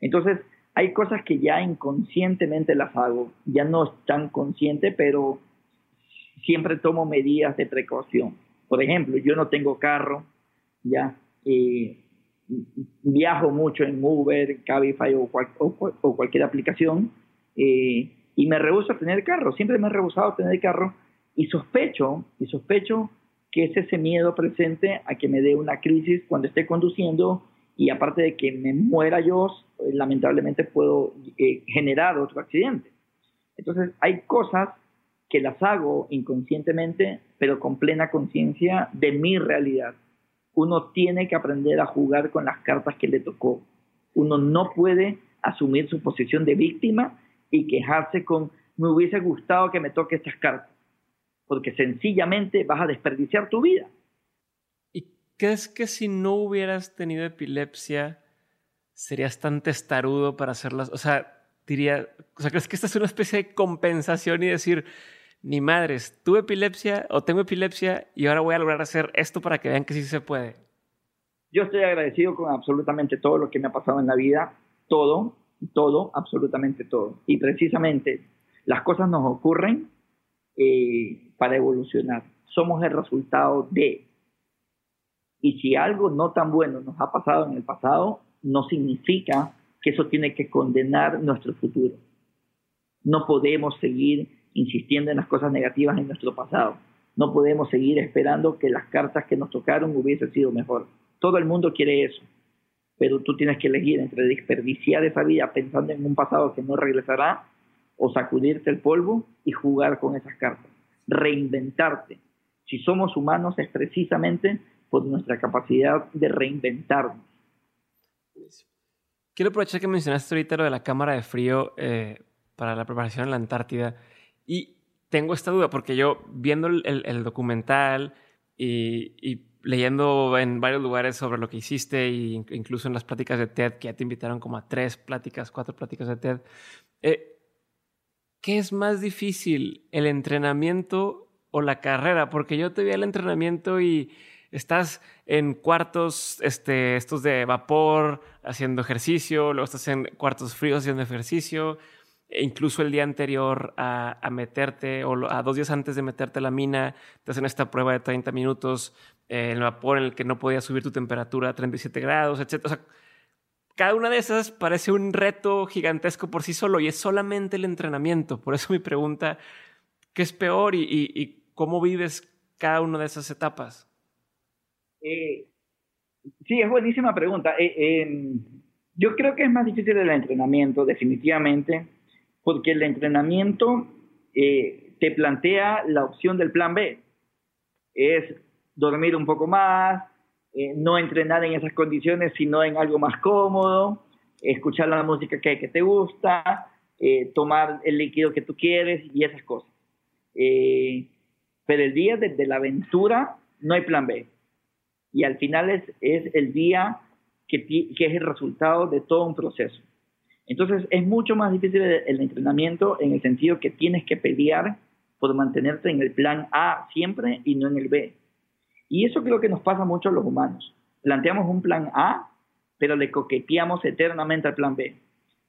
Entonces, hay cosas que ya inconscientemente las hago, ya no es tan consciente, pero siempre tomo medidas de precaución. Por ejemplo, yo no tengo carro, ya eh, viajo mucho en Uber, Cabify o, cualquier aplicación eh, y me rehuso a tener carro, siempre me he rehusado a tener carro y sospecho, y sospecho que es ese miedo presente a que me dé una crisis cuando esté conduciendo y aparte de que me muera yo, eh, lamentablemente puedo eh, generar otro accidente. Entonces hay cosas que las hago inconscientemente, pero con plena conciencia de mi realidad. Uno tiene que aprender a jugar con las cartas que le tocó. Uno no puede asumir su posición de víctima y quejarse con me hubiese gustado que me toque estas cartas porque sencillamente vas a desperdiciar tu vida. ¿Y crees que si no hubieras tenido epilepsia, serías tan testarudo para hacerlas? O sea, diría, o sea, ¿crees que esta es una especie de compensación y decir, ni madres, tuve epilepsia o tengo epilepsia y ahora voy a lograr hacer esto para que vean que sí se puede? Yo estoy agradecido con absolutamente todo lo que me ha pasado en la vida, todo, todo, absolutamente todo. Y precisamente las cosas nos ocurren eh, para evolucionar. Somos el resultado de. Y si algo no tan bueno nos ha pasado en el pasado, no significa que eso tiene que condenar nuestro futuro. No podemos seguir insistiendo en las cosas negativas en nuestro pasado. No podemos seguir esperando que las cartas que nos tocaron hubiesen sido mejor. Todo el mundo quiere eso. Pero tú tienes que elegir entre desperdiciar esa vida pensando en un pasado que no regresará o sacudirte el polvo y jugar con esas cartas reinventarte. Si somos humanos es precisamente por nuestra capacidad de reinventarnos. Quiero aprovechar que mencionaste ahorita lo de la cámara de frío eh, para la preparación en la Antártida y tengo esta duda porque yo viendo el, documental y, leyendo en varios lugares sobre lo que hiciste e incluso en las pláticas de TED, que ya te invitaron como a tres pláticas, cuatro pláticas de TED, eh, ¿qué es más difícil, el entrenamiento o la carrera? Porque yo te vi el entrenamiento y estás en cuartos este, estos de vapor haciendo ejercicio, luego estás en cuartos fríos haciendo ejercicio, e incluso el día anterior a, meterte o a dos días antes de meterte a la mina, te hacen esta prueba de 30 minutos eh, en el vapor en el que no podías subir tu temperatura a 37 grados, etc. O sea, cada una de esas parece un reto gigantesco por sí solo y es solamente el entrenamiento. Por eso mi pregunta, ¿qué es peor y, cómo vives cada una de esas etapas? Eh, sí, es buenísima pregunta. Eh, em, yo creo que es más difícil el entrenamiento, definitivamente, porque el entrenamiento eh, te plantea la opción del plan B. Es dormir un poco más, eh, no entrenar en esas condiciones, sino en algo más cómodo, escuchar la música que, que te gusta, eh, tomar el líquido que tú quieres y esas cosas. Eh, pero el día de, la aventura no hay plan B. Y al final es, es el día que, que, es el resultado de todo un proceso. Entonces es mucho más difícil el, entrenamiento en el sentido que tienes que pelear por mantenerte en el plan A siempre y no en el B. Y eso creo que nos pasa mucho a los humanos. Planteamos un plan A, pero le coqueteamos eternamente al plan B.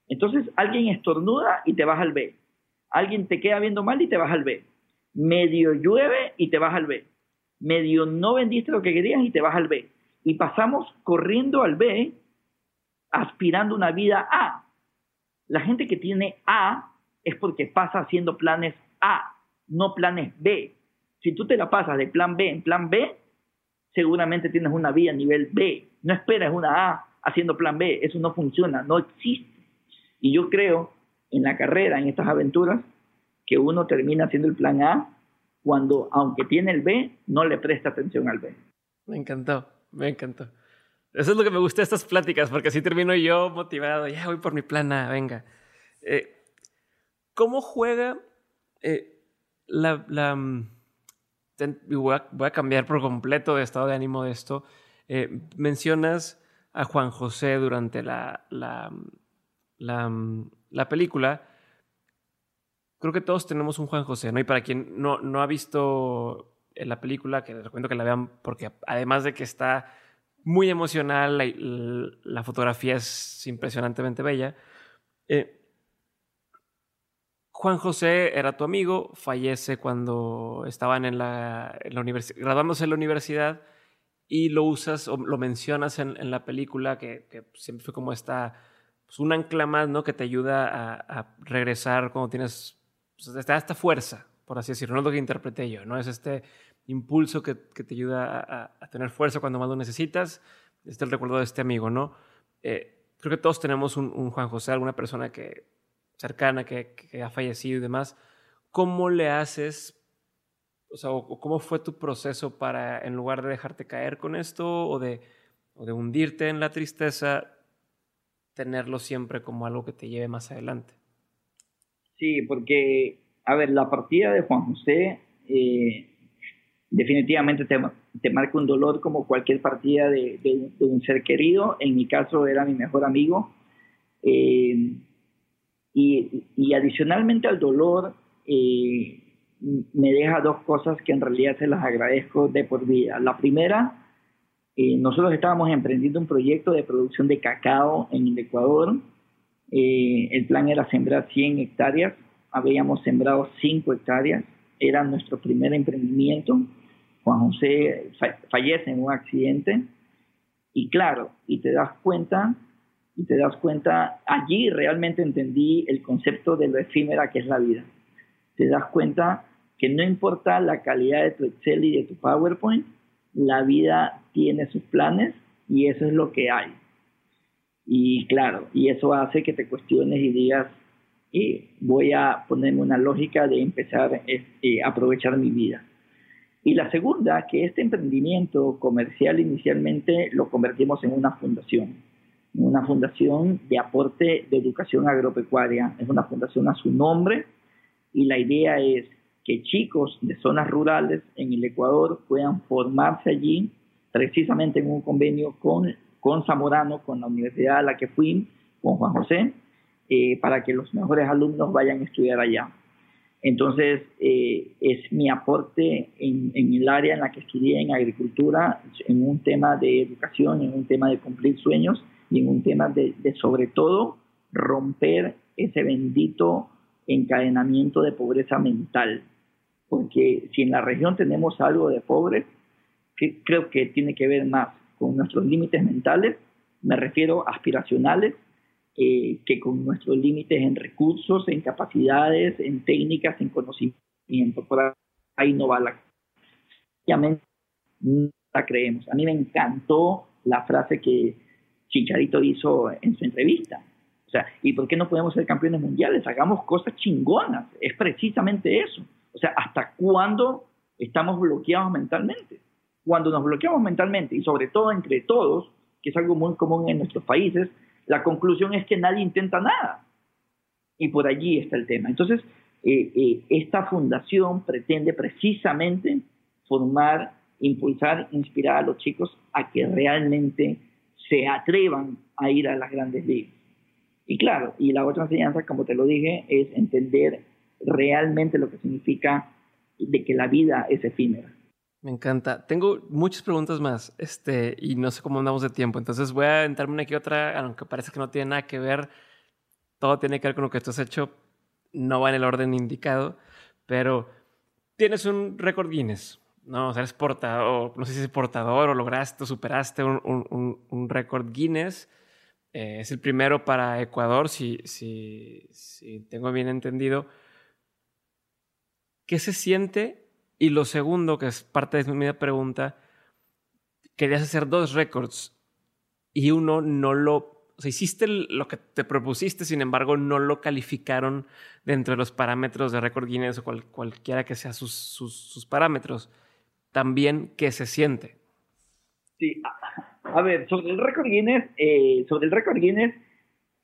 Entonces alguien estornuda y te vas al B. Alguien te queda viendo mal y te vas al B. medio llueve y te vas al B, medio no vendiste lo que querías y te vas al B. Y pasamos corriendo al B, aspirando una vida A. La gente que tiene A es porque pasa haciendo planes A, no planes B. Si tú te la pasas de plan B en plan B, seguramente tienes una vida a nivel B. No esperas una A haciendo plan B. Eso no funciona, no existe. Y yo creo en la carrera, en estas aventuras, que uno termina haciendo el plan A cuando, aunque tiene el B, no le presta atención al B. Me encantó, me encantó. Eso es lo que me gusta de estas pláticas, porque así termino yo motivado. Ya voy por mi plan A, venga. Eh, ¿Cómo juega eh, la... la mm, voy, a, cambiar por completo de estado de ánimo de esto. Eh, mencionas a Juan José durante la, la, la, la, película. Creo que todos tenemos un Juan José, ¿no? Y para quien no, no ha visto la película, que les recomiendo que la vean, porque además de que está muy emocional, la, fotografía es impresionantemente bella. Eh, Juan José era tu amigo, fallece cuando estaban en la, universidad, graduándose en la universidad y lo usas o lo mencionas en, la película que, siempre fue como esta, pues un ancla más, ¿no? Que te ayuda a, regresar cuando tienes pues, esta, esta, fuerza, por así decirlo, no es lo que interpreté yo, ¿no? Es este impulso que, te ayuda a, tener fuerza cuando más lo necesitas. Este es el recuerdo de este amigo, ¿no? Eh, creo que todos tenemos un Juan José, alguna persona que cercana que, ha fallecido y demás, ¿cómo le haces? O sea, ¿cómo fue tu proceso para, en lugar de dejarte caer con esto o de, de hundirte en la tristeza, tenerlo siempre como algo que te lleve más adelante? Sí, porque, a ver, la partida de Juan José eh, definitivamente te, te, marca un dolor como cualquier partida de, un ser querido. En mi caso era mi mejor amigo. Eh, y, adicionalmente al dolor, eh, me deja dos cosas que en realidad se las agradezco de por vida. La primera, eh, nosotros estábamos emprendiendo un proyecto de producción de cacao en el Ecuador. Eh, el plan era sembrar 100 hectáreas, habíamos sembrado 5 hectáreas, era nuestro primer emprendimiento. Juan José fallece en un accidente y claro, y te das cuenta y te das cuenta, allí realmente entendí el concepto de lo efímera que es la vida. Te das cuenta que no importa la calidad de tu Excel y de tu PowerPoint, la vida tiene sus planes y eso es lo que hay. Y claro, y eso hace que te cuestiones y digas, eh, voy a ponerme una lógica de empezar a eh, aprovechar mi vida. Y la segunda, que este emprendimiento comercial inicialmente lo convertimos en una fundación una fundación de aporte de educación agropecuaria. Es una fundación a su nombre y la idea es que chicos de zonas rurales en el Ecuador puedan formarse allí, precisamente en un convenio con, con Zamorano, con la universidad a la que fui, con Juan José, eh, para que los mejores alumnos vayan a estudiar allá. Entonces, eh, es mi aporte en, el área en la que estudié en agricultura, en un tema de educación, en un tema de cumplir sueños y en un tema de, sobre todo romper ese bendito encadenamiento de pobreza mental. Porque si en la región tenemos algo de pobre, creo que tiene que ver más con nuestros límites mentales, me refiero aspiracionales, eh, que con nuestros límites en recursos, en capacidades, en técnicas, en conocimiento. Por ahí no va la... No la creemos. A mí me encantó la frase que Chicharito hizo en su entrevista. O sea, ¿y por qué no podemos ser campeones mundiales? Hagamos cosas chingonas. Es precisamente eso. O sea, ¿hasta cuándo estamos bloqueados mentalmente? Cuando nos bloqueamos mentalmente, y sobre todo entre todos, que es algo muy común en nuestros países, la conclusión es que nadie intenta nada. Y por allí está el tema. Entonces, eh, eh, esta fundación pretende precisamente formar, impulsar, inspirar a los chicos a que realmente se atrevan a ir a las grandes ligas. Y claro, y la otra enseñanza, como te lo dije, es entender realmente lo que significa de que la vida es efímera. Me encanta. Tengo muchas preguntas más, este, y no sé cómo andamos de tiempo. Entonces voy a entrarme una aquí otra, aunque parece que no tiene nada que ver. Todo tiene que ver con lo que tú has hecho. No va en el orden indicado, pero tienes un récord Guinness, ¿no? O sea, eres portador, no sé si es portador o lograste o superaste un, récord Guinness. Eh, es el primero para Ecuador, si, si tengo bien entendido. ¿Qué se siente? Y lo segundo, que es parte de mi pregunta, querías hacer dos récords y uno no lo o sea, hiciste lo que te propusiste, sin embargo, no lo calificaron dentro de los parámetros de Record Guinness o cualquiera que sean sus, sus, parámetros. También, ¿qué se siente? Sí, a, ver, sobre el Record Guinness, eh, sobre el Record Guinness,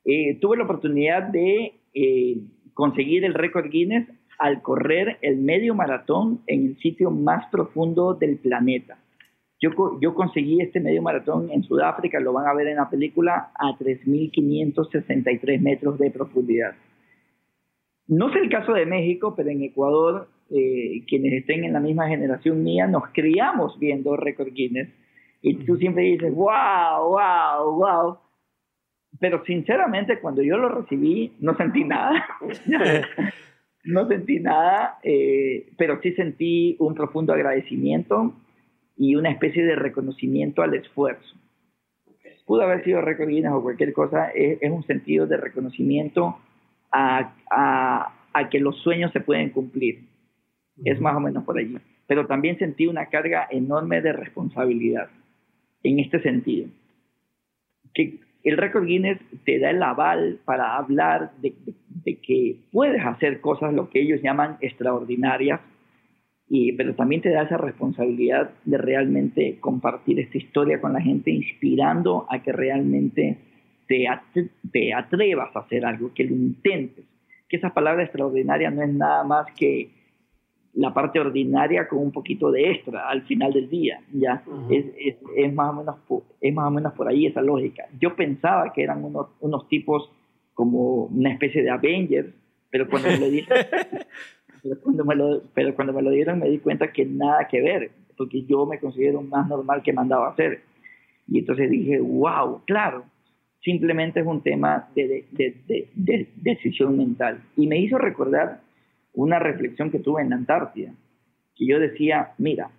eh, tuve la oportunidad de eh, conseguir el Record Guinness al correr el medio maratón en el sitio más profundo del planeta. Yo, conseguí este medio maratón en Sudáfrica, lo van a ver en la película, a 3.563 metros de profundidad. No es el caso de México, pero en Ecuador, eh, quienes estén en la misma generación mía, nos criamos viendo Record Guinness. Y tú siempre dices, wow, wow, wow. Pero sinceramente, cuando yo lo recibí, no sentí nada. (laughs) no sentí nada, eh, pero sí sentí un profundo agradecimiento y una especie de reconocimiento al esfuerzo. Pudo haber sido récord o cualquier cosa, es, un sentido de reconocimiento a, a, que los sueños se pueden cumplir. Es más o menos por allí. Pero también sentí una carga enorme de responsabilidad en este sentido. Que el récord Guinness te da el aval para hablar de, que puedes hacer cosas, lo que ellos llaman extraordinarias, pero también te da esa responsabilidad de realmente compartir esta historia con la gente, inspirando a que realmente te, te atrevas a hacer algo, que lo intentes. Que esa palabra extraordinaria no es nada más que la parte ordinaria con un poquito de extra al final del día. Ya es, es, es, más o menos es más o menos por ahí esa lógica. Yo pensaba que eran unos, unos tipos como una especie de Avengers, pero cuando me lo dije, (laughs) pero cuando, me lo, pero cuando me lo dieron me di cuenta que nada que ver, porque yo me considero más normal que mandaba a hacer. Y entonces dije, wow, claro, simplemente es un tema de, de, de, de, decisión mental. Y me hizo recordar una reflexión que tuve en la Antártida, que yo decía, mira,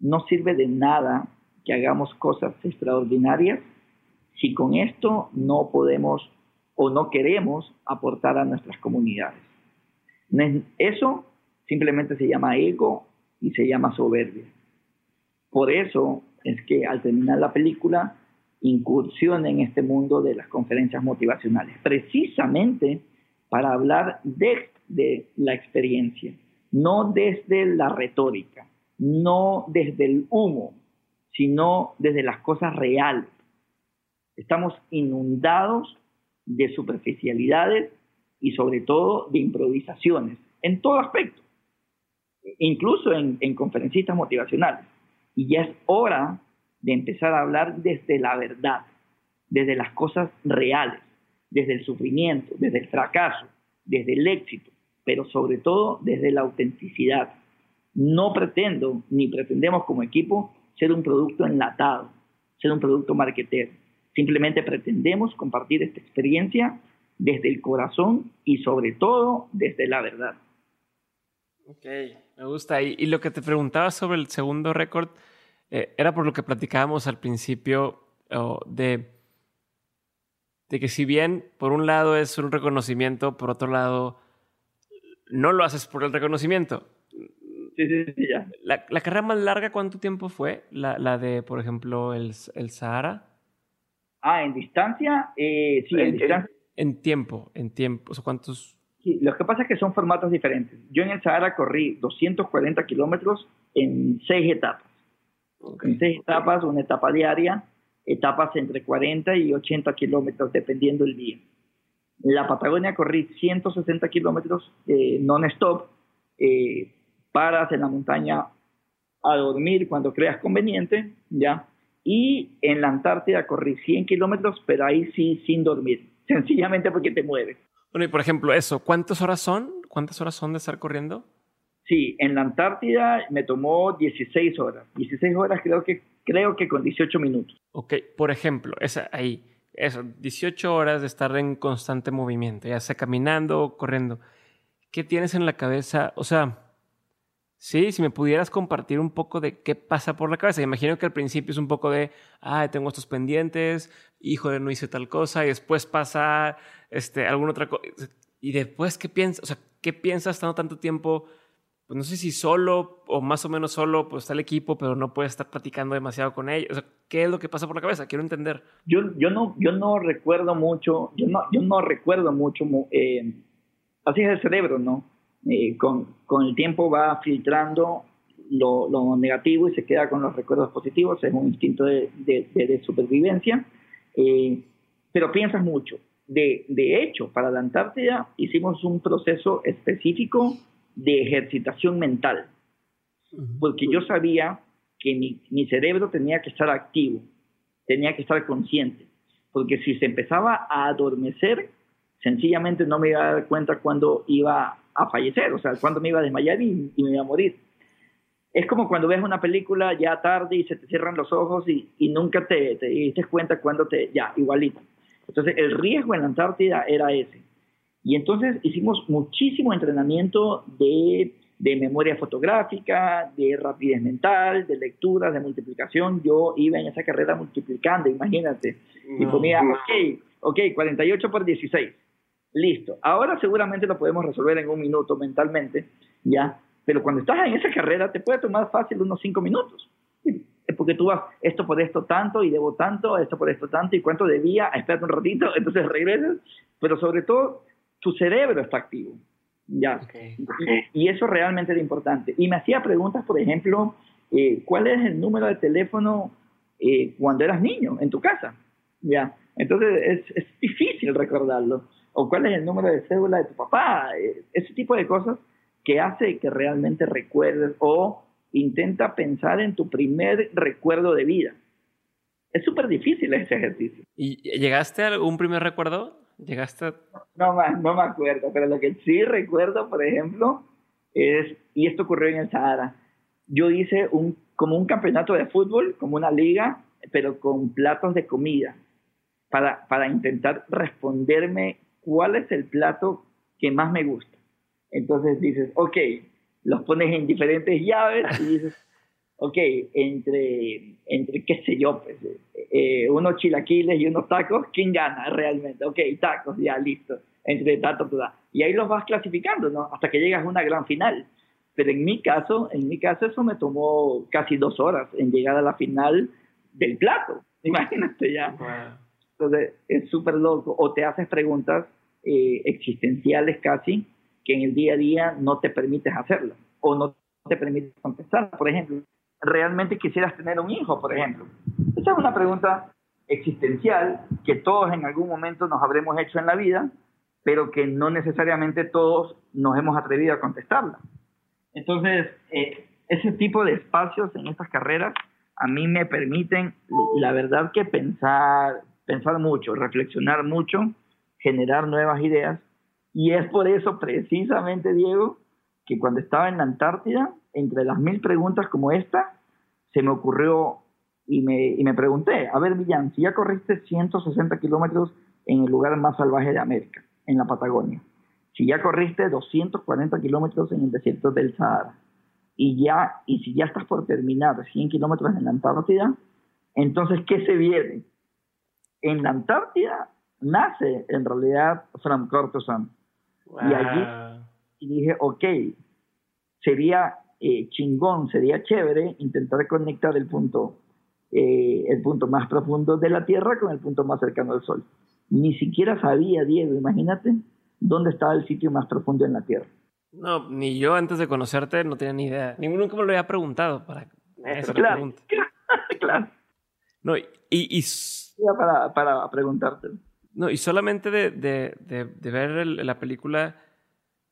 no sirve de nada que hagamos cosas extraordinarias si con esto no podemos o no queremos aportar a nuestras comunidades. Eso simplemente se llama ego y se llama soberbia. Por eso es que al terminar la película incursiona en este mundo de las conferencias motivacionales, precisamente para hablar desde la experiencia, no desde la retórica, no desde el humo, sino desde las cosas reales. Estamos inundados de superficialidades y sobre todo de improvisaciones, en todo aspecto, incluso en conferencistas motivacionales. Y ya es hora de empezar a hablar desde la verdad, desde las cosas reales, desde el sufrimiento, desde el fracaso, desde el éxito, pero sobre todo desde la autenticidad. No pretendo ni pretendemos como equipo ser un producto enlatado, ser un producto marketer. Simplemente pretendemos compartir esta experiencia desde el corazón y sobre todo desde la verdad. Ok, me gusta. Y, lo que te preguntaba sobre el segundo récord eh, era por lo que platicábamos al principio de, de que si bien por un lado es un reconocimiento, por otro lado no lo haces por el reconocimiento. Sí, sí, sí, ya. La, carrera más larga, ¿cuánto tiempo fue? La, la de, por ejemplo, el, el Sahara. Ah, en distancia, eh, sí, en distancia en tiempo, en tiempo, o sea, ¿cuántos? Sí, lo que pasa es que son formatos diferentes. Yo en el Sahara corrí 240 kilómetros en seis etapas. En seis etapas, una etapa diaria, etapas entre 40 y 80 kilómetros, dependiendo el día. En la Patagonia corrí 160 kilómetros eh, non-stop, eh, paras en la montaña a dormir cuando creas conveniente, ¿ya? Y en la Antártida corrí 100 kilómetros, pero ahí sí sin dormir sencillamente porque te mueves. Bueno, y por ejemplo, eso, ¿cuántas horas son? ¿Cuántas horas son de estar corriendo? Sí, en la Antártida me tomó 16 horas. 16 horas creo que, creo que con 18 minutos. Ok, por ejemplo, esa, ahí, eso, 18 horas de estar en constante movimiento, ya sea caminando o corriendo. ¿Qué tienes en la cabeza? O sea, Sí, si me pudieras compartir un poco de qué pasa por la cabeza. Imagino que al principio es un poco de, ah, tengo estos pendientes, híjole, no hice tal cosa, y después pasa este, alguna otra cosa. Y después, ¿qué piensas? O sea, ¿qué piensas estando tanto tiempo? Pues no sé si solo o más o menos solo, pues está el equipo, pero no puedes estar platicando demasiado con ellos. ¿qué es lo que pasa por la cabeza? Quiero entender. Yo, yo, no, yo no recuerdo mucho, yo no, yo no recuerdo mucho, eh, así es el cerebro, ¿no? Eh, con, con, el tiempo va filtrando lo, lo, negativo y se queda con los recuerdos positivos, es un instinto de, de, supervivencia, eh, pero piensas mucho. De, de, hecho, para la Antártida hicimos un proceso específico de ejercitación mental, porque yo sabía que mi, mi cerebro tenía que estar activo, tenía que estar consciente, porque si se empezaba a adormecer, sencillamente no me iba a dar cuenta cuando iba a fallecer, o sea, cuando me iba a desmayar y, me iba a morir. Es como cuando ves una película ya tarde y se te cierran los ojos y, y nunca te, te diste cuenta cuando te, ya, igualito. Entonces, el riesgo en la Antártida era ese. Y entonces hicimos muchísimo entrenamiento de, de memoria fotográfica, de rapidez mental, de lectura, de multiplicación. Yo iba en esa carrera multiplicando, imagínate. Y ponía, ok, ok, 48 por 16 Listo. Ahora seguramente lo podemos resolver en un minuto mentalmente, ¿ya? Pero cuando estás en esa carrera te puede tomar fácil unos cinco minutos. Porque tú vas, esto por esto tanto y debo tanto, esto por esto tanto y cuánto debía, espérate un ratito, (laughs) entonces regresas. Pero sobre todo, tu cerebro está activo. ¿ya? Y, eso realmente es importante. Y me hacía preguntas, por ejemplo, eh, ¿cuál es el número de teléfono eh, cuando eras niño en tu casa? ¿Ya? Entonces es, es difícil recordarlo o cuál es el número de cédula de tu papá, eh, ese tipo de cosas que hace que realmente recuerdes o intenta pensar en tu primer recuerdo de vida. Es súper difícil ese ejercicio. ¿Y llegaste a algún primer recuerdo? ¿Llegaste No, no me acuerdo, pero lo que sí recuerdo, por ejemplo, es, y esto ocurrió en el Sahara, yo hice un, como un campeonato de fútbol, como una liga, pero con platos de comida, para, para intentar responderme cuál es el plato que más me gusta. Entonces dices, ok, los pones en diferentes llaves y dices, (laughs) ok, entre, entre qué sé yo, pues, eh, unos chilaquiles y unos tacos, ¿quién gana realmente? Ok, tacos, ya, listo. Entre tanto, toda. Y ahí los vas clasificando, ¿no? Hasta que llegas a una gran final. Pero en mi caso, en mi caso eso me tomó casi dos horas en llegar a la final del plato. Imagínate ya. Entonces, es súper loco. O te haces preguntas eh, existenciales casi que en el día a día no te permites hacerlo o no te permites contestar. Por ejemplo, ¿realmente quisieras tener un hijo, por ejemplo? Esa es una pregunta existencial que todos en algún momento nos habremos hecho en la vida, pero que no necesariamente todos nos hemos atrevido a contestarla. Entonces, eh, ese tipo de espacios en estas carreras a mí me permiten, la verdad que pensar, pensar mucho, reflexionar mucho generar nuevas ideas. Y es por eso precisamente, Diego, que cuando estaba en la Antártida, entre las mil preguntas como esta, se me ocurrió y me, y me pregunté, a ver, Millán, si ya corriste 160 kilómetros en el lugar más salvaje de América, en la Patagonia, si ya corriste 240 kilómetros en el desierto del Sahara, y, ya, y si ya estás por terminar 100 kilómetros en la Antártida, entonces, ¿qué se viene? En la Antártida nace en realidad From Cortosan. Y allí y dije, ok, sería eh, chingón, sería chévere intentar conectar el punto, eh, el punto más profundo de la Tierra con el punto más cercano al Sol. Ni siquiera sabía, Diego, imagínate, dónde estaba el sitio más profundo en la Tierra. No, ni yo antes de conocerte no tenía ni idea. Ninguno nunca me lo había preguntado para esa claro, (laughs) claro. No, y, y... Para, para preguntarte. No, y solamente de, de, de, ver la película,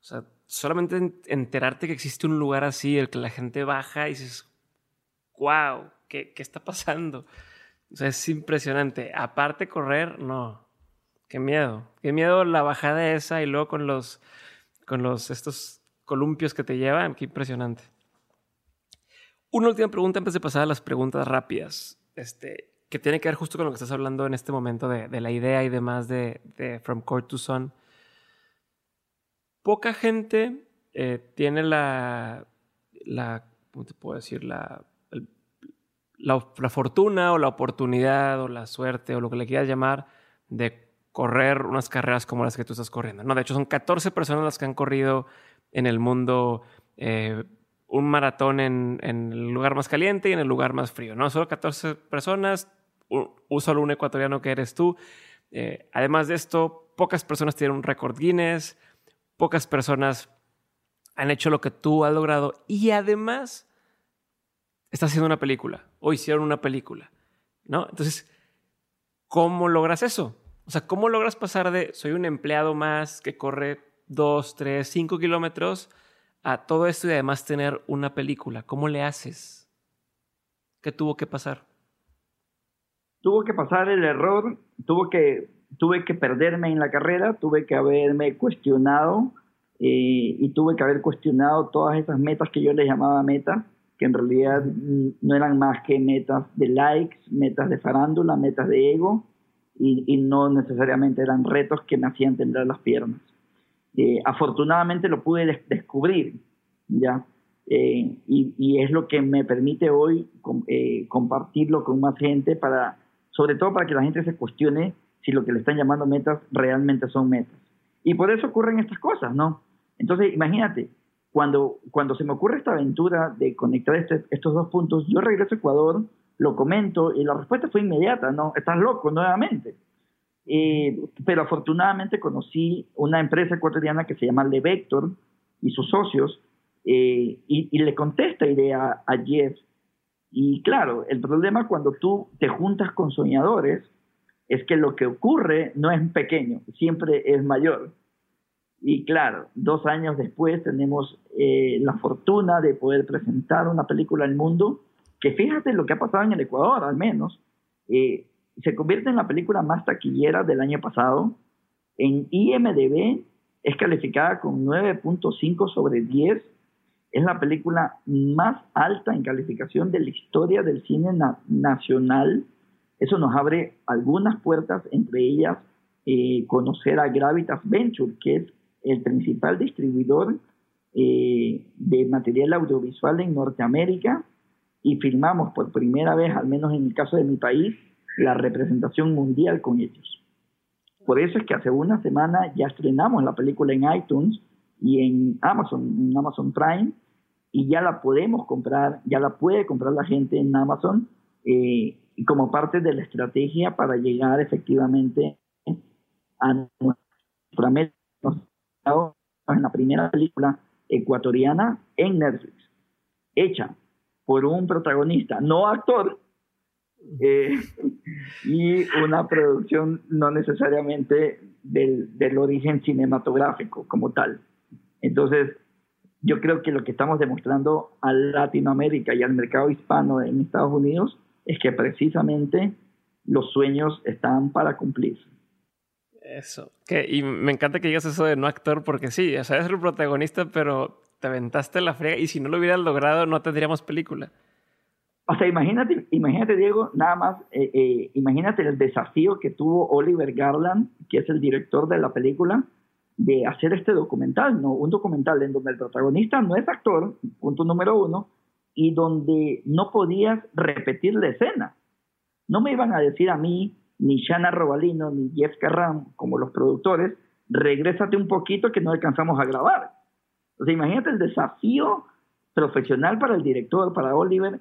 o sea, solamente enterarte que existe un lugar así, el que la gente baja y dices, wow, ¿qué, qué está pasando? O sea, es impresionante. Aparte correr, no. Qué miedo. Qué miedo la bajada esa y luego con los, con los, estos columpios que te llevan. Qué impresionante. Una última pregunta antes de pasar a las preguntas rápidas. Este, que tiene que ver justo con lo que estás hablando en este momento de, de la idea y demás de, de, From Court to Sun. Poca gente eh, tiene la, ¿cómo te puedo decir? La, la, fortuna o la oportunidad o la suerte o lo que le quieras llamar de correr unas carreras como las que tú estás corriendo. No, de hecho son 14 personas las que han corrido en el mundo eh, un maratón en, en, el lugar más caliente y en el lugar más frío. No, solo 14 personas, un, solo un ecuatoriano que eres tú. Eh, además de esto, pocas personas tienen un récord Guinness, pocas personas han hecho lo que tú has logrado y además estás haciendo una película o hicieron una película, ¿no? Entonces, ¿cómo logras eso? O sea, ¿cómo logras pasar de soy un empleado más que corre dos, tres, cinco kilómetros a todo esto y además tener una película? ¿Cómo le haces? ¿Qué tuvo que pasar? Tuvo que pasar el error, tuvo que, tuve que perderme en la carrera, tuve que haberme cuestionado eh, y tuve que haber cuestionado todas esas metas que yo les llamaba metas, que en realidad no eran más que metas de likes, metas de farándula, metas de ego, y, no necesariamente eran retos que me hacían temblar las piernas. Eh, afortunadamente lo pude descubrir, ¿ya? Eh, y, es lo que me permite hoy eh, compartirlo con más gente, para, sobre todo para que la gente se cuestione si lo que le están llamando metas realmente son metas. Y por eso ocurren estas cosas, ¿no? Entonces, imagínate, cuando, cuando se me ocurre esta aventura de conectar este, estos dos puntos, yo regreso a Ecuador lo comento y la respuesta fue inmediata, ¿no? Estás loco nuevamente. Eh, pero afortunadamente conocí una empresa ecuatoriana que se llama Levector y sus socios eh, y, le conté esta idea a Jeff. Y claro, el problema cuando tú te juntas con soñadores es que lo que ocurre no es pequeño, siempre es mayor. Y claro, dos años después tenemos eh, la fortuna de poder presentar una película al mundo que fíjate lo que ha pasado en el Ecuador, al menos, eh, se convierte en la película más taquillera del año pasado. En IMDB es calificada con 9.5 sobre 10. Es la película más alta en calificación de la historia del cine nacional. Eso nos abre algunas puertas, entre ellas eh, conocer a Gravitas Venture, que es el principal distribuidor eh, de material audiovisual en Norteamérica y firmamos por primera vez, al menos en el caso de mi país, la representación mundial con ellos. Por eso es que hace una semana ya estrenamos la película en iTunes y en Amazon, en Amazon Prime, y ya la podemos comprar, ya la puede comprar la gente en Amazon, eh, como parte de la estrategia para llegar efectivamente a nuestra meta en la primera película ecuatoriana en Netflix, hecha por un protagonista no actor eh, y una producción no necesariamente del, del, origen cinematográfico como tal. Entonces, yo creo que lo que estamos demostrando a Latinoamérica y al mercado hispano en Estados Unidos es que precisamente los sueños están para cumplirse. Eso. Que, y me encanta que digas eso de no actor, porque sí, o sea, es el protagonista, pero te aventaste la frega y si no lo hubieras logrado no tendríamos película. O sea, imagínate, imagínate Diego, nada más, eh, eh, imagínate el desafío que tuvo Oliver Garland, que es el director de la película, de hacer este documental, ¿no? Un documental en donde el protagonista no es actor, punto número uno, y donde no podías repetir la escena. No me iban a decir a mí, ni Shana Robalino, ni Jeff Carran, como los productores, regrésate un poquito que no alcanzamos a grabar. O imagínate el desafío profesional para el director, para Oliver,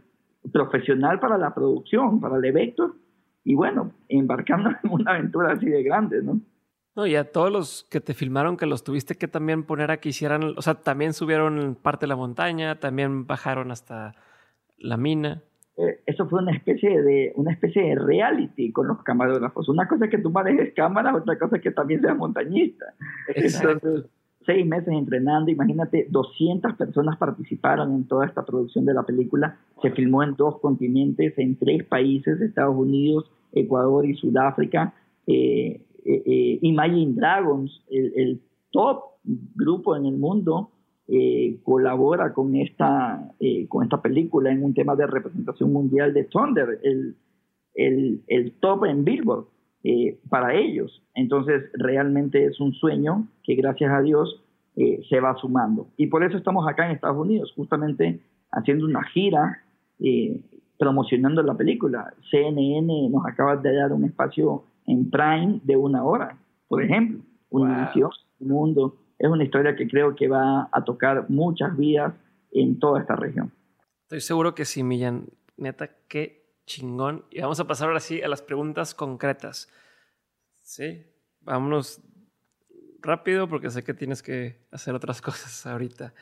profesional para la producción, para el evento, y bueno, embarcando (laughs) en una aventura así de grande, ¿no? No, y a todos los que te filmaron, que los tuviste que también poner a que hicieran, o sea, también subieron parte de la montaña, también bajaron hasta la mina. Eh, eso fue una especie de una especie de reality con los camarógrafos. Una cosa es que tú manejes cámaras, otra cosa es que también seas montañista. Entonces, seis meses entrenando, imagínate, 200 personas participaron en toda esta producción de la película, se filmó en dos continentes, en tres países, Estados Unidos, Ecuador y Sudáfrica, eh, eh, eh Imagine Dragons, el, top grupo en el mundo, eh, colabora con esta, con esta película en un tema de representación mundial de Thunder, el, el, top en Billboard. Para ellos. Entonces, realmente es un sueño que gracias a Dios se va sumando. Y por eso estamos acá en Estados Unidos, justamente haciendo una gira promocionando la película. CNN nos acaba de dar un espacio en Prime de una hora, por ejemplo. Univision, Mundo. Es una historia que creo que va a tocar muchas vidas en toda esta región. Estoy seguro que sí, Millán. Neta, qué chingón. Y vamos a pasar ahora sí a las preguntas concretas. Sí, vámonos rápido porque sé que tienes que hacer otras (laughs) cosas ahorita.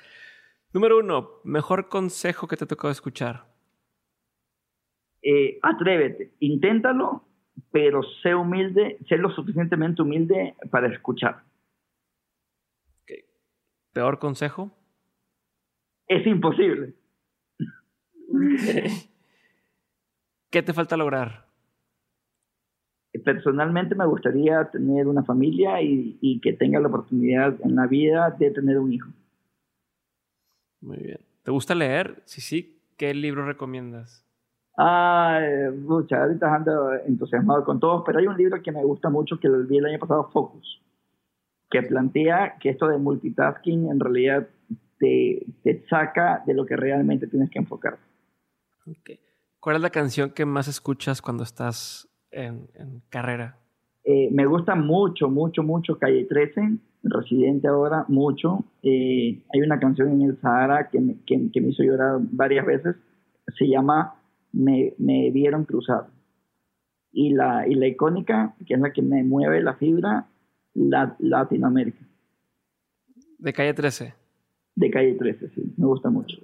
Número uno, mejor consejo que te tocó escuchar. Eh, atrévete, inténtalo, pero sé humilde, sé lo suficientemente humilde para escuchar. ¿Peor consejo? Es imposible. (laughs) ¿Qué te falta lograr? Personalmente me gustaría tener una familia y, que tenga la oportunidad en la vida de tener un hijo. Muy bien. ¿Te gusta leer? Sí, sí. ¿Qué libro recomiendas? Ah, muchas, ahorita ando entusiasmado con todos, pero hay un libro que me gusta mucho que lo vi el año pasado, Focus, que plantea que esto de multitasking en realidad te, te saca de lo que realmente tienes que enfocar. Okay. ¿Cuál es la canción que más escuchas cuando estás en, carrera? Eh, me gusta mucho, mucho, mucho Calle 13, residente ahora, mucho. Eh, hay una canción en el Sahara que me, que, me hizo llorar varias veces, se llama Me, me vieron cruzar. Y la, y la icónica, que es la que me mueve la fibra, la, Latinoamérica. ¿De calle 13? De calle 13, sí, me gusta mucho.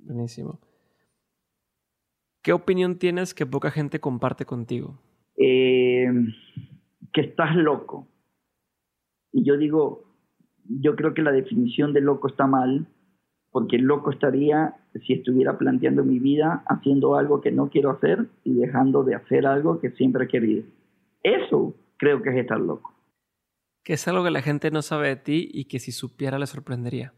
Buenísimo. ¿Qué opinión tienes que poca gente comparte contigo? Eh, que estás loco. Y yo digo, yo creo que la definición de loco está mal, porque loco estaría si estuviera planteando mi vida haciendo algo que no quiero hacer y dejando de hacer algo que siempre he querido. Eso creo que es estar loco. Que es algo que la gente no sabe de ti y que si supiera le sorprendería.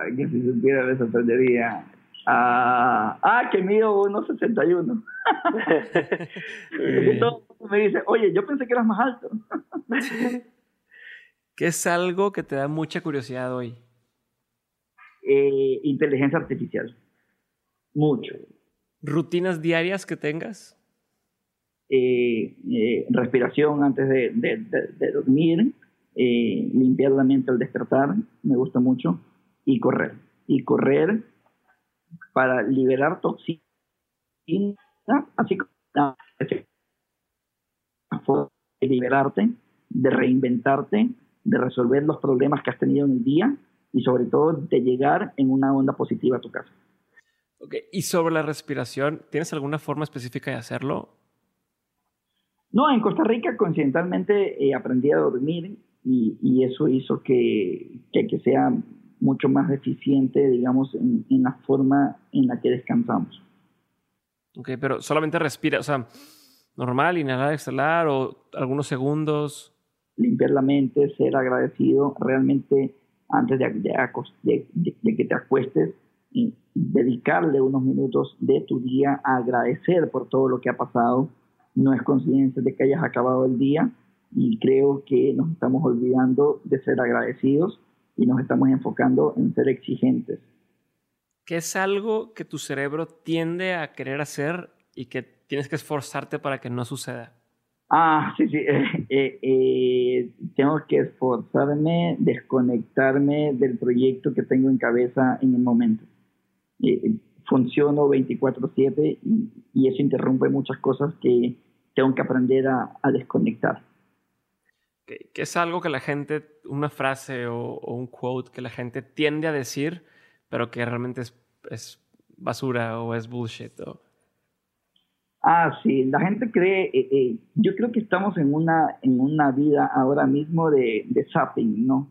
Ay, que si supiera le sorprendería. Ah, ah, que mido 1,61. (laughs) (laughs) me dice, oye, yo pensé que eras más alto. (laughs) ¿Qué es algo que te da mucha curiosidad hoy? Eh, inteligencia artificial. Mucho. ¿Rutinas diarias que tengas? Eh, eh, respiración antes de, de dormir, limpiar la mente al despertar, me gusta mucho, y correr. Y correr para liberar toxinas, así como de liberarte, de reinventarte, de resolver los problemas que has tenido en el día y sobre todo de llegar en una onda positiva a tu casa. Okay. Y sobre la respiración, ¿tienes alguna forma específica de hacerlo? No, en Costa Rica coincidentalmente eh, aprendí a dormir y, y eso hizo que, que, que, sea mucho más eficiente, digamos, en, la forma en la que descansamos. Ok, pero solamente respira, o sea, normal, inhalar, exhalar o algunos segundos. Limpiar la mente, ser agradecido, realmente antes de, que te acuestes, y dedicarle unos minutos de tu día a agradecer por todo lo que ha pasado. No es conciencia de que hayas acabado el día y creo que nos estamos olvidando de ser agradecidos y nos estamos enfocando en ser exigentes. ¿Qué es algo que tu cerebro tiende a querer hacer y que tienes que esforzarte para que no suceda? Ah, sí, sí. Eh, (laughs) eh, eh, tengo que esforzarme, desconectarme del proyecto que tengo en cabeza en el momento. funciono 24/7 y, eso interrumpe muchas cosas que tengo que aprender a desconectar que, es algo que la gente, una frase o, un quote que la gente tiende a decir, pero que realmente es, basura o es bullshit. Ah, sí, la gente cree, eh, eh, yo creo que estamos en una, en una vida ahora mismo de, de zapping, ¿no?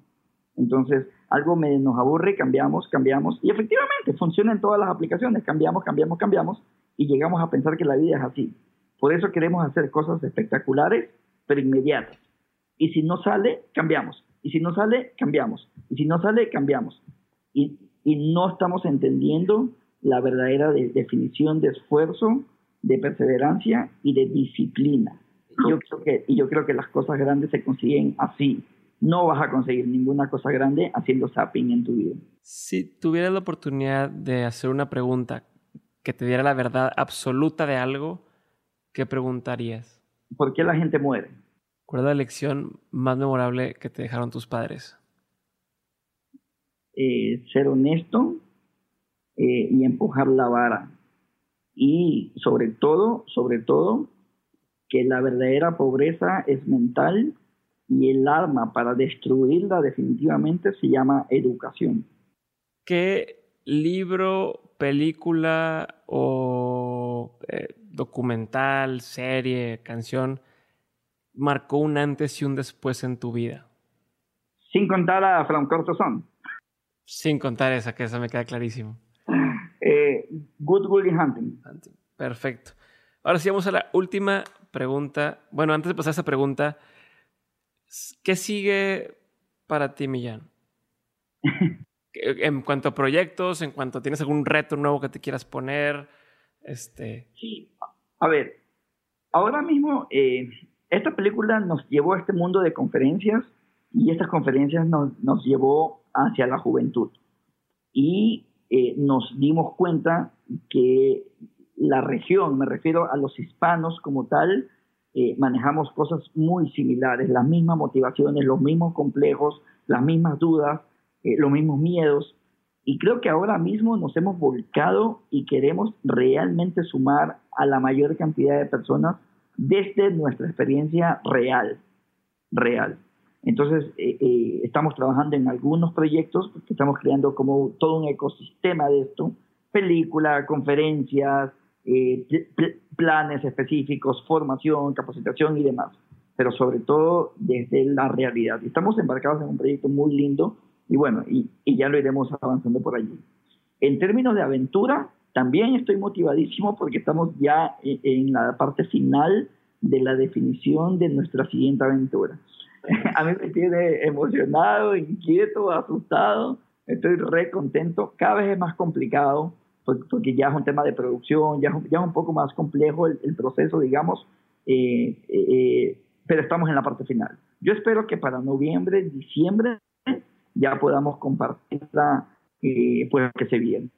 Entonces, algo me, nos aburre, cambiamos, cambiamos, y efectivamente funciona en todas las aplicaciones, cambiamos, cambiamos, cambiamos, y llegamos a pensar que la vida es así. Por eso queremos hacer cosas espectaculares, pero inmediatas. Y si no sale, cambiamos. Y si no sale, cambiamos. Y si no sale, cambiamos. Y, y no estamos entendiendo la verdadera definición de esfuerzo, de perseverancia y de disciplina. Yo creo que, y yo creo que las cosas grandes se consiguen así. No vas a conseguir ninguna cosa grande haciendo zapping en tu vida. Si tuvieras la oportunidad de hacer una pregunta que te diera la verdad absoluta de algo, ¿qué preguntarías? ¿Por qué la gente muere? ¿Cuál es la lección más memorable que te dejaron tus padres? Eh, ser honesto eh, y empujar la vara. Y sobre todo, sobre todo, que la verdadera pobreza es mental y el arma para destruirla definitivamente se llama educación. ¿Qué libro, película o eh, documental, serie, canción marcó un antes y un después en tu vida? Sin contar a From Son. Sin contar esa, que esa me queda clarísimo. Good Will Hunting. Perfecto. Ahora sí vamos a la última pregunta. Bueno, antes de pasar a esa pregunta, ¿qué sigue para ti, Millán? (laughs) en cuanto a proyectos, en cuanto tienes algún reto nuevo que te quieras poner, este... Sí, a ver, ahora mismo eh, esta película nos llevó a este mundo de conferencias y estas conferencias nos, nos llevó hacia la juventud. Y eh, nos dimos cuenta que la región, me refiero a los hispanos como tal, eh, manejamos cosas muy similares, las mismas motivaciones, los mismos complejos, las mismas dudas, eh, los mismos miedos. Y creo que ahora mismo nos hemos volcado y queremos realmente sumar a la mayor cantidad de personas desde nuestra experiencia real, real. Entonces, eh, eh, estamos trabajando en algunos proyectos porque estamos creando como todo un ecosistema de esto, película, conferencias, planes específicos, formación, capacitación y demás, pero sobre todo desde la realidad. Estamos embarcados en un proyecto muy lindo y bueno, y, ya lo iremos avanzando por allí. En términos de aventura, también estoy motivadísimo porque estamos ya en la parte final de la definición de nuestra siguiente aventura. (laughs) A mí me tiene emocionado, inquieto, asustado. Estoy re contento. Cada vez es más complicado porque ya es un tema de producción, ya es, ya es un poco más complejo el, proceso, digamos, eh, eh, pero estamos en la parte final. Yo espero que para noviembre, diciembre ya podamos compartirla, eh, pues que se viene.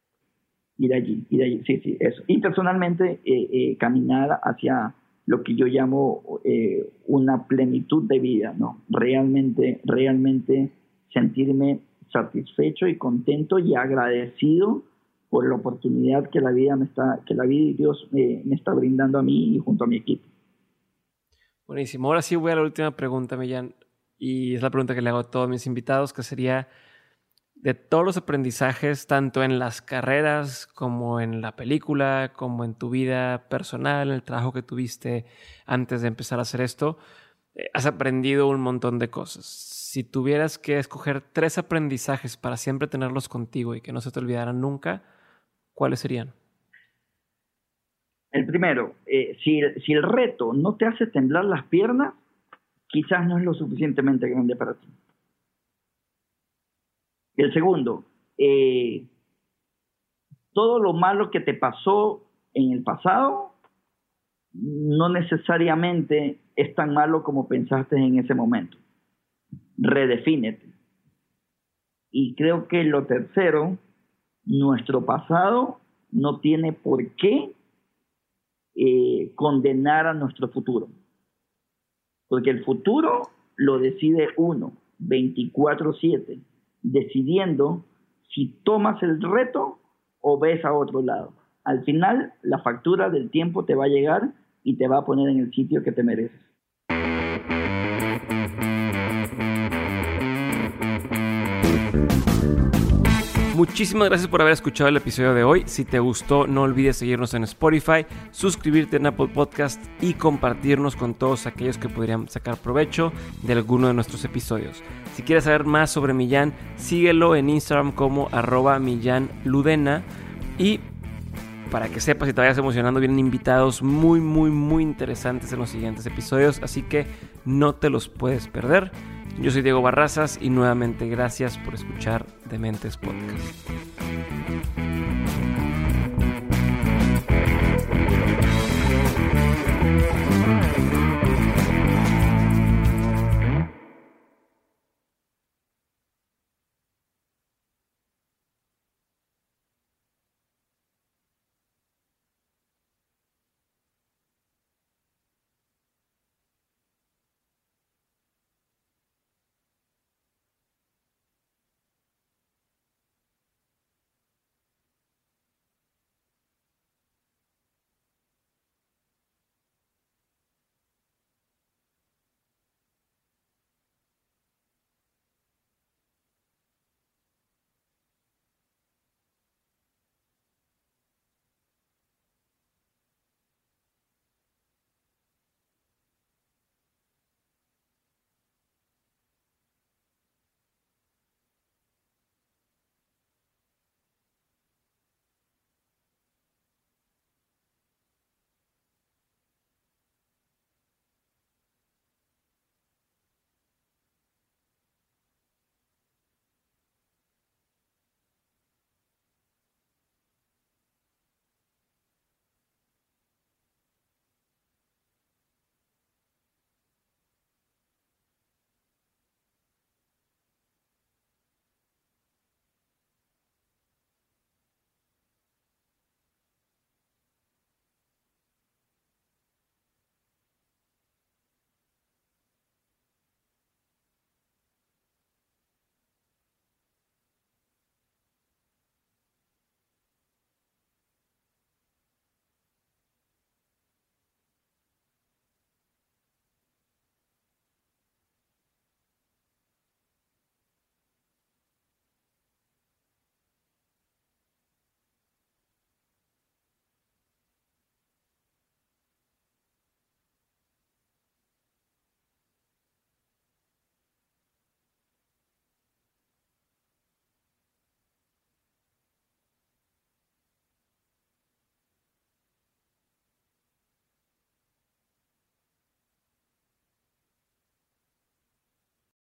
Ir allí, ir allí, sí, sí, eso. Y personalmente eh, eh, caminar hacia lo que yo llamo eh, una plenitud de vida, ¿no? Realmente, realmente sentirme satisfecho y contento y agradecido por la oportunidad que la vida me está, que la vida y Dios me está brindando a mí y junto a mi equipo. Buenísimo. Ahora sí voy a la última pregunta, Millán y es la pregunta que le hago a todos mis invitados, que sería de todos los aprendizajes, tanto en las carreras como en la película, como en tu vida personal, en el trabajo que tuviste antes de empezar a hacer esto, eh, has aprendido un montón de cosas. Si tuvieras que escoger tres aprendizajes para siempre tenerlos contigo y que no se te olvidaran nunca, ¿cuáles serían? El primero, eh, si, si el reto no te hace temblar las piernas, quizás no es lo suficientemente grande para ti. El segundo, eh, todo lo malo que te pasó en el pasado no necesariamente es tan malo como pensaste en ese momento. Redefínete. Y creo que lo tercero, nuestro pasado no tiene por qué eh, condenar a nuestro futuro. Porque el futuro lo decide uno, 24/7, decidiendo si tomas el reto o ves a otro lado. Al final, la factura del tiempo te va a llegar y te va a poner en el sitio que te mereces. Muchísimas gracias por haber escuchado el episodio de hoy. Si te gustó, no olvides seguirnos en Spotify, suscribirte en Apple Podcast y compartirnos con todos aquellos que podrían sacar provecho de alguno de nuestros episodios. Si quieres saber más sobre Millán, síguelo en Instagram como arroba Millán Ludena y para que sepas y te vayas emocionando, vienen invitados muy, muy, muy interesantes en los siguientes episodios, así que no te los puedes perder. Yo soy Diego Barrazas y nuevamente gracias por escuchar Dementes Podcast.